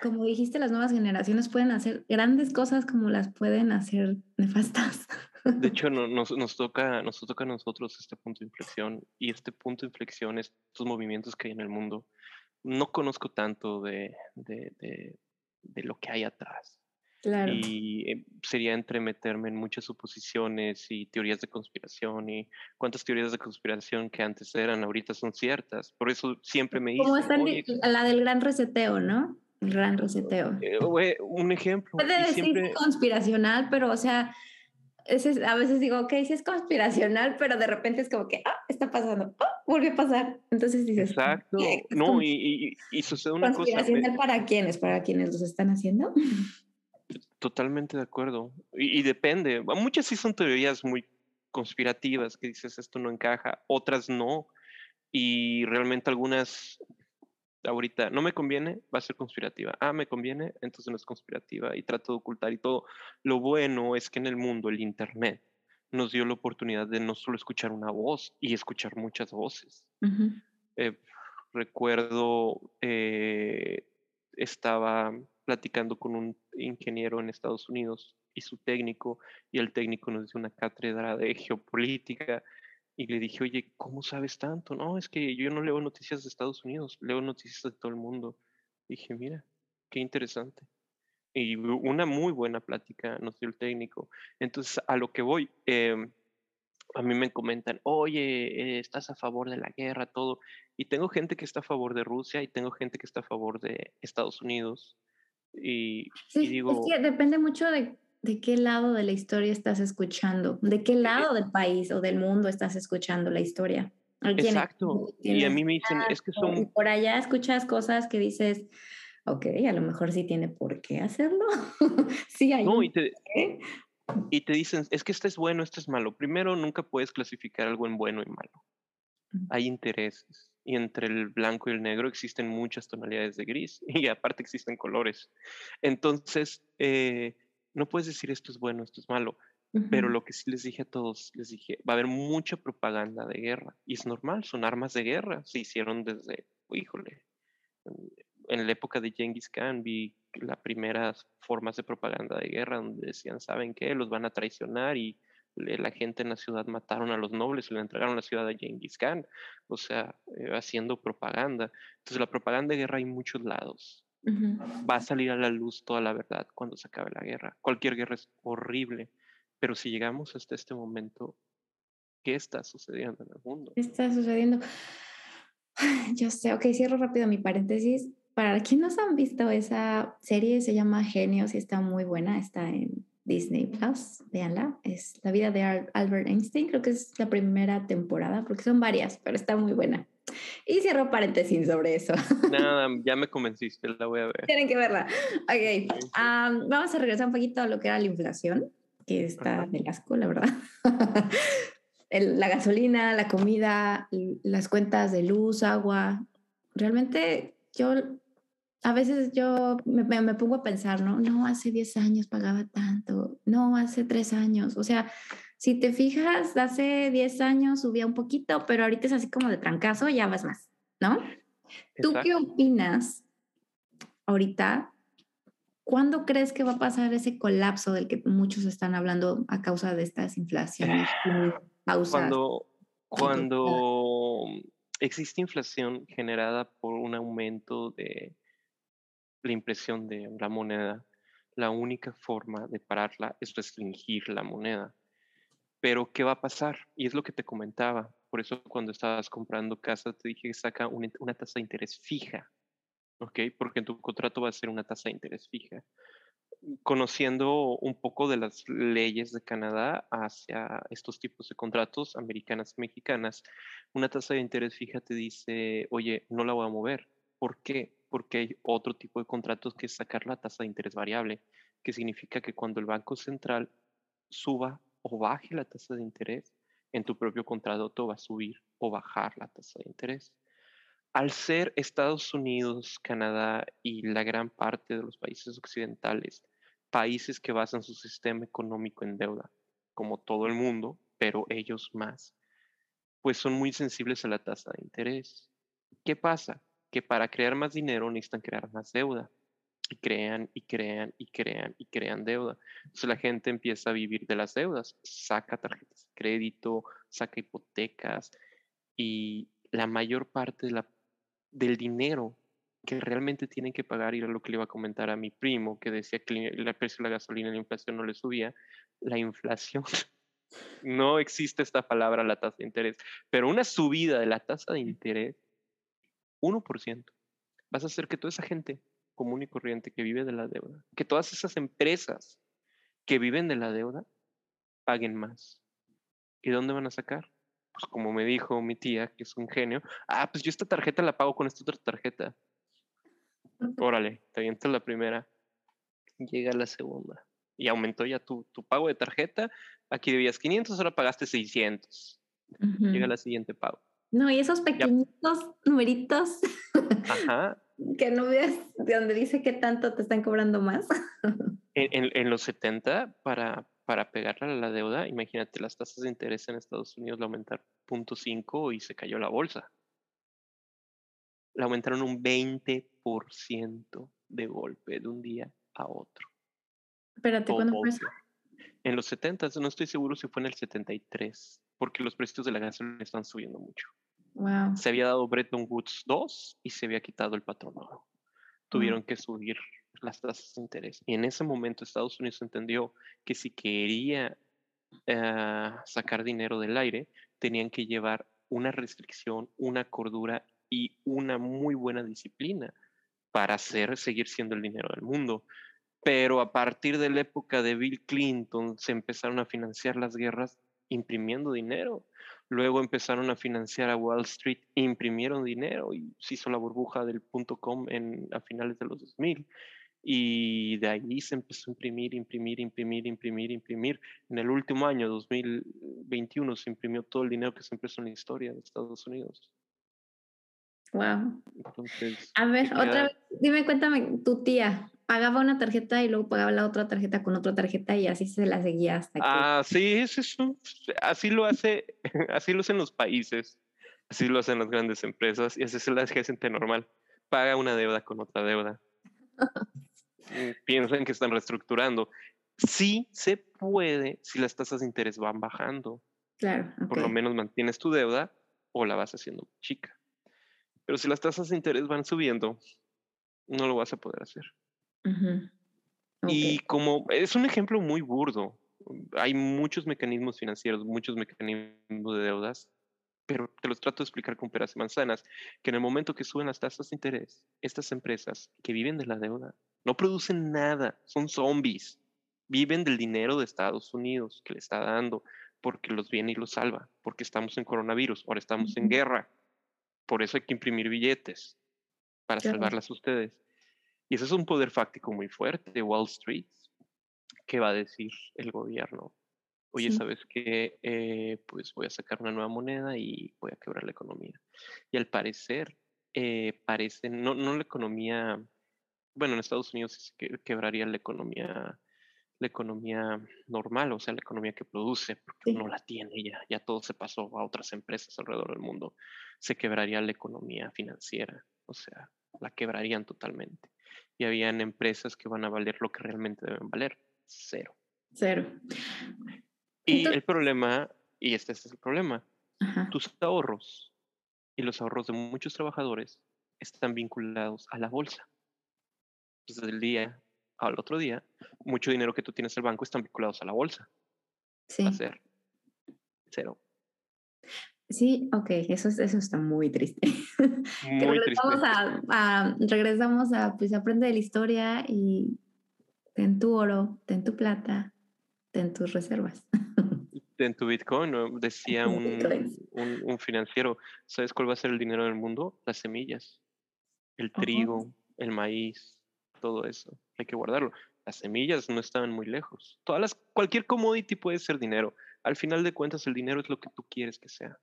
como dijiste, las nuevas generaciones pueden hacer grandes cosas como las pueden hacer nefastas. De hecho, nos, nos, toca, nos toca a nosotros este punto de inflexión y este punto de inflexión, estos movimientos que hay en el mundo. No conozco tanto de, de, de, lo que hay atrás. Claro. Y eh, sería entremeterme en muchas suposiciones y teorías de conspiración y cuántas teorías de conspiración que antes eran, ahorita son ciertas. Por eso siempre me Como está la del gran reseteo, ¿no? El gran reseteo. Eh, un ejemplo. Puede decir siempre... conspiracional, pero o sea, a veces digo, ok, sí es conspiracional, pero de repente es como que, ah, está pasando, oh, volvió a pasar. Entonces dices, exacto, no, y, y, sucede una cosa. ¿Conspiracional para quiénes? ¿Para quienes los están haciendo? Totalmente de acuerdo. Y, depende. Muchas sí son teorías muy conspirativas que dices esto no encaja, otras no. Y realmente algunas ahorita no me conviene, va a ser conspirativa. Ah, me conviene, entonces no es conspirativa y trato de ocultar y todo. Lo bueno es que en el mundo el Internet nos dio la oportunidad de no solo escuchar una voz y escuchar muchas voces. Eh, recuerdo, eh, estaba platicando con un ingeniero en Estados Unidos y su técnico, y el técnico nos dio una cátedra de geopolítica y le dije, oye, ¿cómo sabes tanto? No, es que yo no leo noticias de Estados Unidos, leo noticias de todo el mundo. dije, mira, qué interesante. Y una muy buena plática nos dio el técnico. Entonces, a lo que voy, em, a mí me comentan, oye, estás a favor de la guerra, todo. Y tengo gente que está a favor de Rusia y tengo gente que está a favor de Estados Unidos. Y, sí, digo... Es que depende mucho de de qué lado de la historia estás escuchando, de qué lado del país o del mundo estás escuchando la historia. Exacto. Y a mí me dicen, es que son... Por allá escuchas cosas que dices, ok, a lo mejor sí tiene por qué hacerlo. sí, hay. No, y te, y te dicen, es que este es bueno, este es malo. Primero, nunca puedes clasificar algo en bueno y malo. Hay intereses. Y entre el blanco y el negro existen muchas tonalidades de gris. Y aparte existen colores. Entonces, eh, no puedes decir esto es bueno, esto es malo. Pero lo que sí les dije a todos, les dije, va a haber mucha propaganda de guerra. Y es normal, son armas de guerra. Se hicieron desde, híjole, en la época de Genghis Khan vi las primeras formas de propaganda de guerra donde decían, ¿saben qué? Los van a traicionar y la gente en la ciudad mataron a los nobles y le entregaron la ciudad a Genghis Khan. O sea, eh, haciendo propaganda. Entonces la propaganda de guerra hay muchos lados. Va a salir a la luz toda la verdad cuando se acabe la guerra. Cualquier guerra es horrible, pero si llegamos hasta este momento, ¿qué está sucediendo en el mundo? ¿Qué está sucediendo? Yo sé, ok, cierro rápido mi paréntesis. Para quienes no han visto esa serie, se llama Genios y está muy buena, está en Disney Plus, véanla. Es la vida de Albert Einstein, creo que es la primera temporada, porque son varias, pero está muy buena. Y cierro paréntesis sobre eso. Nada, ya me convenciste, la voy a ver. Tienen que verla. Ok, vamos a regresar un poquito a lo que era la inflación, que está del asco, la verdad. la gasolina, la comida, las cuentas de luz, agua. Realmente yo, a veces yo me, me pongo a pensar, ¿no? No, hace 10 años pagaba tanto, no, hace 3 años. O sea, si te fijas, hace 10 años subía un poquito, pero ahorita es así como de trancazo, ya vas más, ¿no? ¿Tú qué opinas ahorita? ¿Cuándo crees que va a pasar ese colapso del que muchos están hablando a causa de estas inflaciones? Cuando, cuando existe inflación generada por un aumento de la impresión de la moneda, la única forma de pararla es restringir la moneda. Pero, ¿qué va a pasar? Y es lo que te comentaba. Por eso cuando estabas comprando casa te dije que saca una, tasa de interés fija. ¿Ok? Porque en tu contrato va a ser una tasa de interés fija. Conociendo un poco de las leyes de Canadá hacia estos tipos de contratos, americanas y mexicanas, una tasa de interés fija te dice, oye, no la voy a mover. ¿Por qué? Porque hay otro tipo de contratos que es sacar la tasa de interés variable, que significa que cuando el Banco Central suba o baje la tasa de interés, en tu propio contrato va a subir o bajar la tasa de interés. Al ser Estados Unidos, Canadá y la gran parte de los países occidentales, países que basan su sistema económico en deuda, como todo el mundo, pero ellos más, pues son muy sensibles a la tasa de interés. ¿Qué pasa? Que para crear más dinero necesitan crear más deuda. Y crean y crean y crean y crean deuda. Entonces la gente empieza a vivir de las deudas, saca tarjetas de crédito, saca hipotecas y la mayor parte de la, del dinero que realmente tienen que pagar, y era lo que le iba a comentar a mi primo, que decía que el precio de la gasolina y la inflación no le subía, la inflación no existe esta palabra, la tasa de interés, pero una subida de la tasa de interés, 1%, vas a hacer que toda esa gente común y corriente que vive de la deuda, que todas esas empresas que viven de la deuda, paguen más. ¿Y dónde van a sacar? Pues como me dijo mi tía, que es un genio, ah, pues yo esta tarjeta la pago con esta otra tarjeta. Órale, te avientas la primera, llega la segunda y aumentó ya tu, tu, pago de tarjeta. Aquí debías 500, ahora pagaste 600. Llega la siguiente pago. No, y esos pequeñitos numeritos Ajá. que no veas de donde dice que tanto te están cobrando más. en, en, los 70, para, para pegarle a la deuda, imagínate, las tasas de interés en Estados Unidos la aumentaron 0.5 y se cayó la bolsa. La aumentaron un 20% de golpe de un día a otro. Espérate, ¿cuándo fue eso? En los 70, no estoy seguro si fue en el 73, porque los precios de la gasolina están subiendo mucho. Wow. Se había dado Bretton Woods 2 y se había quitado el patrón oro. Tuvieron que subir las tasas de interés. Y en ese momento Estados Unidos entendió que si quería eh, sacar dinero del aire, tenían que llevar una restricción, una cordura y una muy buena disciplina para hacer seguir siendo el dinero del mundo pero a partir de la época de Bill Clinton se empezaron a financiar las guerras imprimiendo dinero. Luego empezaron a financiar a Wall Street, imprimieron dinero y se hizo la burbuja del punto com en, a finales de los 2000. Y de ahí se empezó a imprimir, imprimir, imprimir, imprimir, imprimir. En el último año, 2021, se imprimió todo el dinero que se empezó en la historia de Estados Unidos. Wow. a ver, otra vez, dime, cuéntame, tu tía, pagaba una tarjeta y luego pagaba la otra tarjeta con otra tarjeta y así se la seguía hasta que... Ah, sí, es eso. Así lo hace, así lo hacen los países, así lo hacen las grandes empresas y así se la gente normal. Paga una deuda con otra deuda. Piensan que están reestructurando. Sí se puede si las tasas de interés van bajando. Claro. Por lo menos mantienes tu deuda o la vas haciendo chica. Pero si las tasas de interés van subiendo, no lo vas a poder hacer. Y como es un ejemplo muy burdo, hay muchos mecanismos financieros, muchos mecanismos de deudas, pero te los trato de explicar con peras y manzanas, que en el momento que suben las tasas de interés, estas empresas que viven de la deuda no producen nada, son zombies, viven del dinero de Estados Unidos que le está dando, porque los viene y los salva, porque estamos en coronavirus, ahora estamos en guerra, por eso hay que imprimir billetes para salvarlas ustedes. Y eso es un poder fáctico muy fuerte. Wall Street, ¿qué va a decir el gobierno? Oye, ¿sabes qué? Eh, pues voy a sacar una nueva moneda y voy a quebrar la economía. Y al parecer, eh, parece, no, no la economía, bueno, en Estados Unidos que, quebraría la economía la economía normal, o sea, la economía que produce, porque no la tiene ya, ya todo se pasó a otras empresas alrededor del mundo, se quebraría la economía financiera, o sea, la quebrarían totalmente y habían empresas que van a valer lo que realmente deben valer, cero. Cero. Y el problema, y este, es el problema, tus ahorros y los ahorros de muchos trabajadores están vinculados a la bolsa. Desde el día al otro día, mucho dinero que tú tienes en el banco están vinculados a la bolsa. Sí. a ser cero. Sí, ok, eso, eso está muy triste. Muy regresamos, A, regresamos a, pues, aprende de la historia y ten tu oro, ten tu plata, ten tus reservas. Ten tu Bitcoin, decía un, un, financiero, ¿sabes cuál va a ser el dinero del mundo? Las semillas, el trigo, el maíz, todo eso, hay que guardarlo. Las semillas no estaban muy lejos. Todas las, cualquier commodity puede ser dinero al final de cuentas el dinero es lo que tú quieres que sea.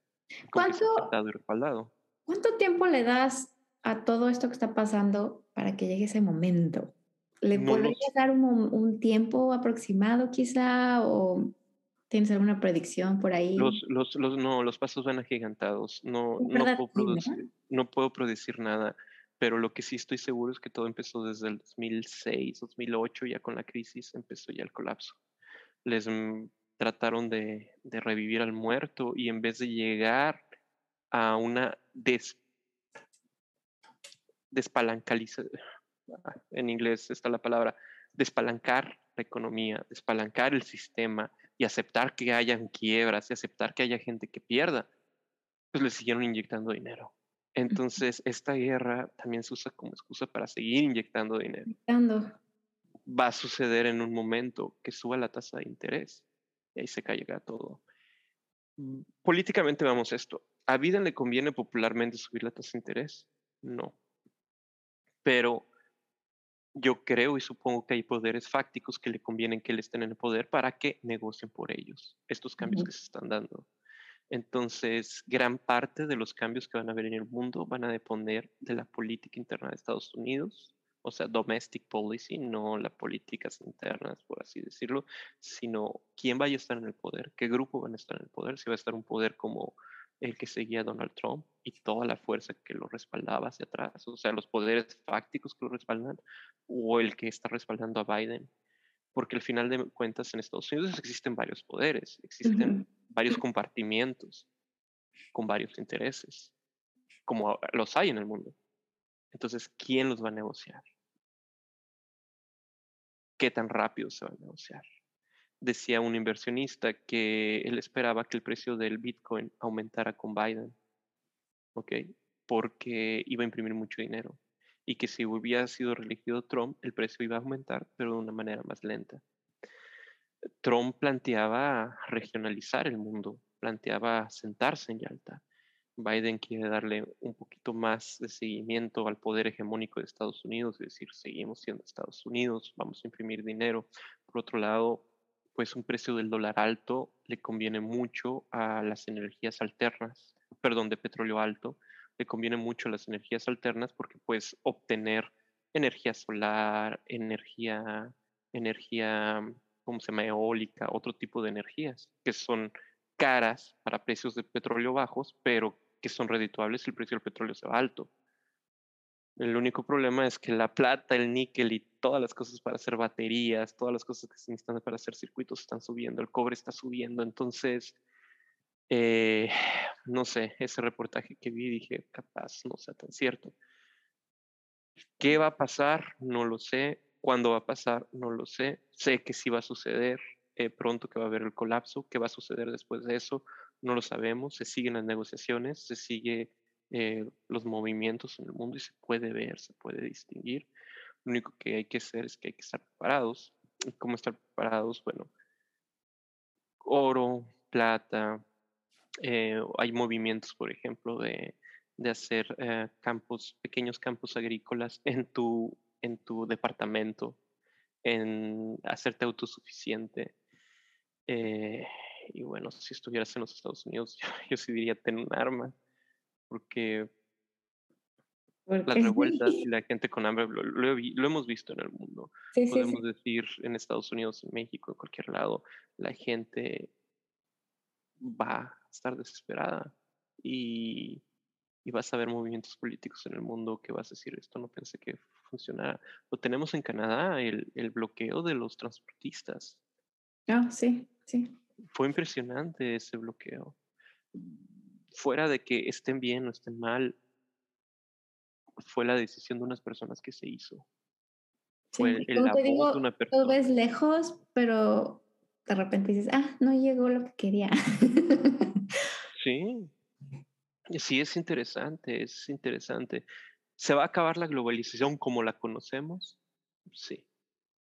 ¿Cuánto, y respaldado. ¿Cuánto tiempo le das a todo esto que está pasando para que llegue ese momento? ¿Le podrías dar un, un, tiempo aproximado quizá o tienes alguna predicción por ahí? Los, los, los, no, los pasos van agigantados. No, no, puedo producir, no puedo predecir nada, pero lo que sí estoy seguro es que todo empezó desde el 2006, 2008, ya con la crisis empezó ya el colapso. Les mm, trataron de, de revivir al muerto y en vez de llegar a una des, despalancalización, en inglés está la palabra, despalancar la economía, despalancar el sistema y aceptar que hayan quiebras y aceptar que haya gente que pierda, pues le siguieron inyectando dinero. Entonces, esta guerra también se usa como excusa para seguir inyectando dinero. Va a suceder en un momento que suba la tasa de interés y ahí se caiga todo. Mm, políticamente vamos esto. ¿A Biden le conviene popularmente subir la tasa de interés? No. Pero yo creo y supongo que hay poderes fácticos que le convienen que él estén en el poder para que negocien por ellos estos cambios que se están dando. Entonces, gran parte de los cambios que van a haber en el mundo van a depender de la política interna de Estados Unidos, o sea, domestic policy, no las políticas internas, por así decirlo, sino quién vaya a estar en el poder, qué grupo van a estar en el poder, si va a estar un poder como el que seguía a Donald Trump y toda la fuerza que lo respaldaba hacia atrás, o sea, los poderes fácticos que lo respaldan, o el que está respaldando a Biden. Porque al final de cuentas en Estados Unidos existen varios poderes, existen varios compartimientos con varios intereses, como los hay en el mundo. Entonces, ¿quién los va a negociar? ¿Qué tan rápido se va a negociar? decía un inversionista que él esperaba que el precio del Bitcoin aumentara con Biden, ¿ok? Porque iba a imprimir mucho dinero y que si hubiera sido reelegido Trump, el precio iba a aumentar, pero de una manera más lenta. Trump planteaba regionalizar el mundo, planteaba sentarse en Yalta. Biden quiere darle un poquito más de seguimiento al poder hegemónico de Estados Unidos, es decir, seguimos siendo Estados Unidos, vamos a imprimir dinero. Por otro lado, pues un precio del dólar alto le conviene mucho a las energías alternas, perdón, de petróleo alto, le conviene mucho a las energías alternas porque puedes obtener energía solar, energía, energía, ¿cómo se llama? Eólica, otro tipo de energías que son caras para precios de petróleo bajos, pero que son redituables si el precio del petróleo se va alto. El único problema es que la plata, el níquel y todas las cosas para hacer baterías, todas las cosas que se necesitan para hacer circuitos están subiendo, el cobre está subiendo. Entonces, eh, no sé, ese reportaje que vi dije, capaz no sea tan cierto. ¿Qué va a pasar? No lo sé. ¿Cuándo va a pasar? No lo sé. Sé que sí va a suceder eh, pronto que va a haber el colapso. ¿Qué va a suceder después de eso? No lo sabemos. Se siguen las negociaciones, se sigue eh, los movimientos en el mundo y se puede ver, se puede distinguir. Lo único que hay que hacer es que hay que estar preparados. ¿Cómo estar preparados? Bueno, oro, plata, eh, hay movimientos, por ejemplo, de, de hacer eh, campos, pequeños campos agrícolas en tu, en tu departamento, en hacerte autosuficiente. Y bueno, si estuvieras en los Estados Unidos, yo, yo sí diría, ten un arma porque las revueltas y la gente con hambre lo, hemos visto en el mundo. Podemos decir en Estados Unidos, en México, en cualquier lado, la gente va a estar desesperada y, vas a ver movimientos políticos en el mundo que vas a decir, esto no pensé que funcionara. Lo tenemos en Canadá, el, el bloqueo de los transportistas. Ah, sí, sí. Fue impresionante ese bloqueo fuera de que estén bien o estén mal, fue la decisión de unas personas que se hizo. Fue el, voz de una persona. Tú ves lejos, pero de repente dices, ah, no llegó lo que quería. sí, sí, es interesante, es interesante. ¿Se va a acabar la globalización como la conocemos? Sí,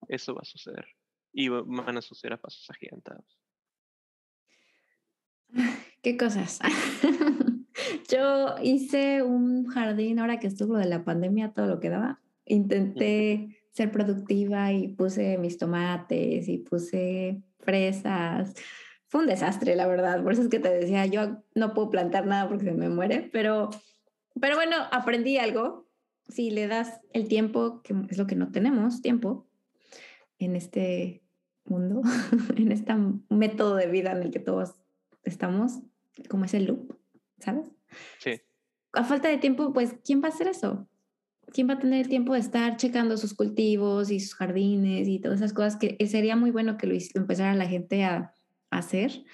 eso va a suceder. Y van a suceder a pasos agigantados. ¿Qué cosas? Yo hice un jardín ahora que estuvo de la pandemia, todo lo que daba. Intenté ser productiva y puse mis tomates y puse fresas. fue un desastre, la verdad. Por eso es que te decía, yo no puedo plantar nada porque se me muere, pero, pero bueno, aprendí algo. Si le das el tiempo, que es lo que no tenemos, tiempo, en este mundo, en este método de vida en el que todos estamos, como es el loop, ¿sabes? Sí. A falta de tiempo, pues, ¿quién va a hacer eso? ¿Quién va a tener el tiempo de estar checando sus cultivos y sus jardines y todas esas cosas que sería muy bueno que lo empezara la gente a, hacer,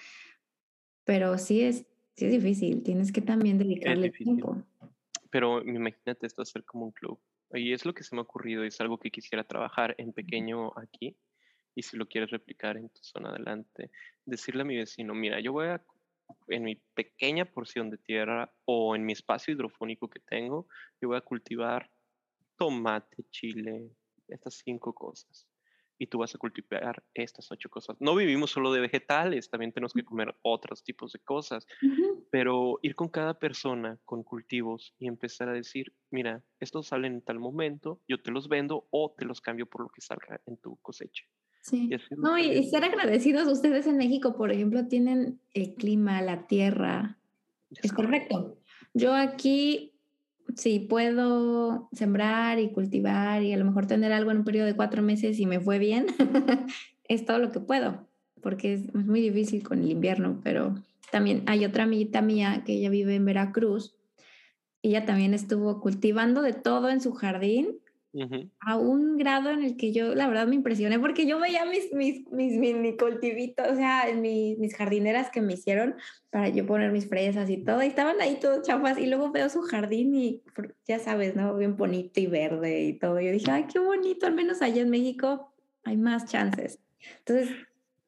pero sí es, sí es difícil, tienes que también dedicarle tiempo. Pero imagínate esto hacer como un club. Y es lo que se me ha ocurrido, es algo que quisiera trabajar en pequeño aquí. Y si lo quieres replicar en tu zona adelante, decirle a mi vecino, mira, yo voy a, en mi pequeña porción de tierra o en mi espacio hidrofónico que tengo, yo voy a cultivar tomate, chile, estas cinco cosas y tú vas a cultivar estas ocho cosas. No vivimos solo de vegetales, también tenemos que comer otros tipos de cosas, pero ir con cada persona con cultivos y empezar a decir, mira, estos salen en tal momento, yo te los vendo o te los cambio por lo que salga en tu cosecha. Sí. no, y, ser agradecidos ustedes en México, por ejemplo, tienen el clima, la tierra. Es, correcto. Yo aquí si puedo sembrar y cultivar y a lo mejor tener algo en un periodo de cuatro meses y me fue bien, es todo lo que puedo, porque es, muy difícil con el invierno, pero también hay otra amiguita mía que ella vive en Veracruz y ella también estuvo cultivando de todo en su jardín a un grado en el que yo, la verdad, me impresioné porque yo veía mis, mis, mis, mi cultivitos, o sea, mis, mis jardineras que me hicieron para yo poner mis fresas y todo, y estaban ahí todos chafas, y luego veo su jardín y ya sabes, ¿no? Bien bonito y verde y todo. Yo dije, ay, qué bonito, al menos allá en México hay más chances. Entonces,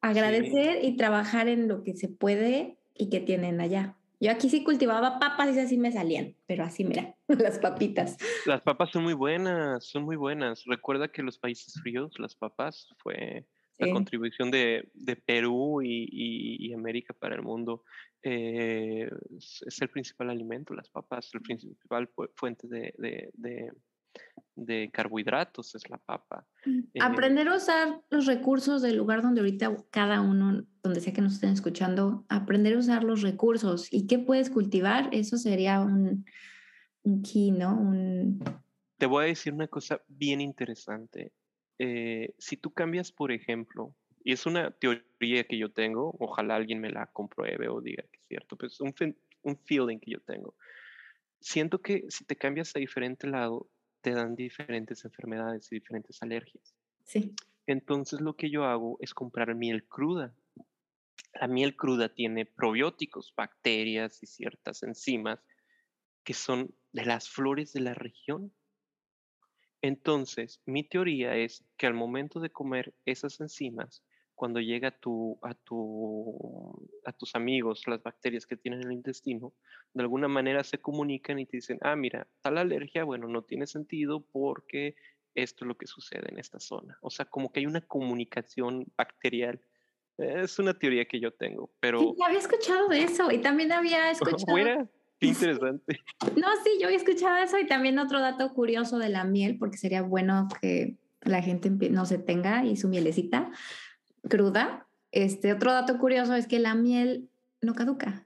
agradecer y trabajar en lo que se puede y que tienen allá. Yo aquí sí cultivaba papas y así me salían, pero así, mira, las papitas. Las papas son muy buenas, son muy buenas. Recuerda que los países fríos, las papas, fue la contribución de, de Perú y, y, América para el mundo. Eh, es, el principal alimento, las papas, el principal fuente de, de de carbohidratos es la papa. Mm, eh, aprender a usar los recursos del lugar donde ahorita cada uno, donde sea que nos estén escuchando, aprender a usar los recursos y qué puedes cultivar, eso sería un, un key, ¿no? Un... Te voy a decir una cosa bien interesante. Eh, si tú cambias, por ejemplo, y es una teoría que yo tengo, ojalá alguien me la compruebe o diga que es cierto, pero es un, un feeling que yo tengo. Siento que si te cambias a diferente lado, te dan diferentes enfermedades y diferentes alergias. Sí. Entonces lo que yo hago es comprar miel cruda. La miel cruda tiene probióticos, bacterias y ciertas enzimas que son de las flores de la región. Entonces, mi teoría es que al momento de comer esas enzimas, cuando llega a, tu, a, tu, a tus amigos, las bacterias que tienen en el intestino, de alguna manera se comunican y te dicen, ah, mira, tal alergia, bueno, no tiene sentido porque esto es lo que sucede en esta zona. O sea, como que hay una comunicación bacterial. Es una teoría que yo tengo, pero... Sí, había escuchado de eso y también había escuchado... Qué interesante. No, sí, yo había escuchado eso y también otro dato curioso de la miel, porque sería bueno que la gente no se tenga y su mielecita cruda. Este otro dato curioso es que la miel no caduca.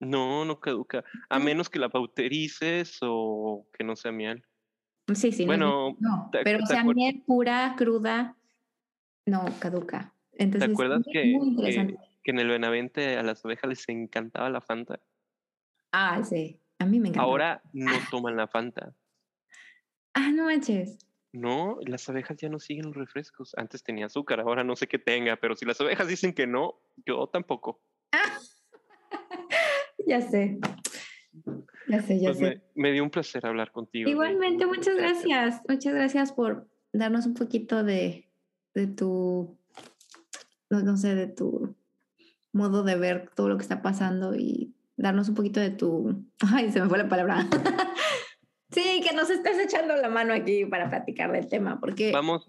No, no caduca, a menos que la pauterices o que no sea miel. Sí, sí. Bueno, no, pero o sea, miel pura, cruda, no caduca. Entonces, ¿Te acuerdas que, que, en el Benavente a las ovejas les encantaba la Fanta? Ah, sí, a mí me encanta. Ahora no toman la Fanta. Ah, no manches. No, las abejas ya no siguen los refrescos. Antes tenía azúcar, ahora no sé qué tenga, pero si las abejas dicen que no, yo tampoco. ya sé. Ya sé, ya pues sé. Me, dio un placer hablar contigo. Igualmente, muchas gracias. Muchas gracias por darnos un poquito de, de tu, no, no sé, de tu modo de ver todo lo que está pasando y darnos un poquito de tu, ay, se me fue la palabra. Sí, que nos estés echando la mano aquí para platicar del tema, porque... Vamos,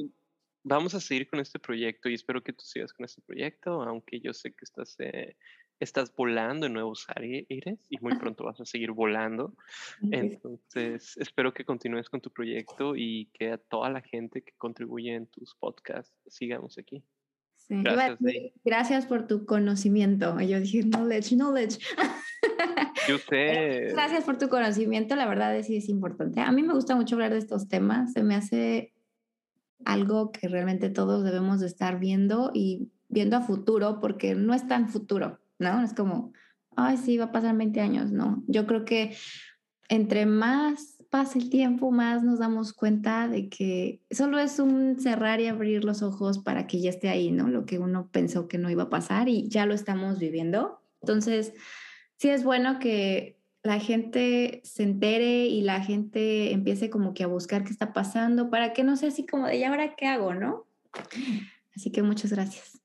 vamos a seguir con este proyecto y espero que tú sigas con este proyecto, aunque yo sé que estás, eh, estás volando en nuevos aires y muy pronto vas a seguir volando. Entonces, espero que continúes con tu proyecto y que a toda la gente que contribuye en tus podcasts sigamos aquí. Gracias, por tu conocimiento. Yo dije, knowledge, knowledge. Yo sé. Gracias por tu conocimiento, la verdad es es importante. A mí me gusta mucho hablar de estos temas, se me hace algo que realmente todos debemos de estar viendo y viendo a futuro, porque no es tan futuro, ¿no? Es como, ay, sí, va a pasar 20 años, no. Yo creo que entre más pasa el tiempo, más nos damos cuenta de que solo es un cerrar y abrir los ojos para que ya esté ahí, ¿no? Lo que uno pensó que no iba a pasar y ya lo estamos viviendo. Entonces, sí es bueno que la gente se entere y la gente empiece como que a buscar qué está pasando para que no sea así como de, ¿y ahora qué hago, no? Así que muchas gracias.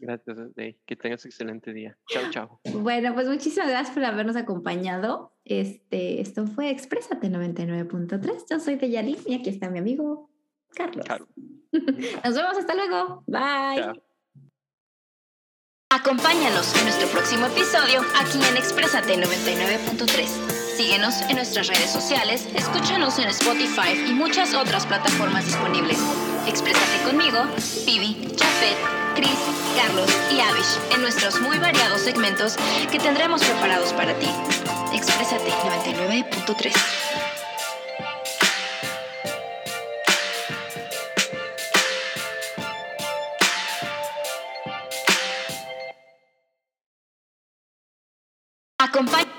Gracias, Que tengas excelente día. Chao, chao. Bueno, pues muchísimas gracias por habernos acompañado. Este, esto fue Exprésate 99.3. Yo soy Deyali y aquí está mi amigo Carlos. Nos vemos hasta luego. Bye. Acompáñanos en nuestro próximo episodio aquí en Exprésate 99.3. Síguenos en nuestras redes sociales, escúchanos en Spotify y muchas otras plataformas disponibles. Exprésate conmigo, Vivi, Chafet, Chris, Carlos y Avish en nuestros muy variados segmentos que tendremos preparados para ti. Exprésate 99.3. Acompaña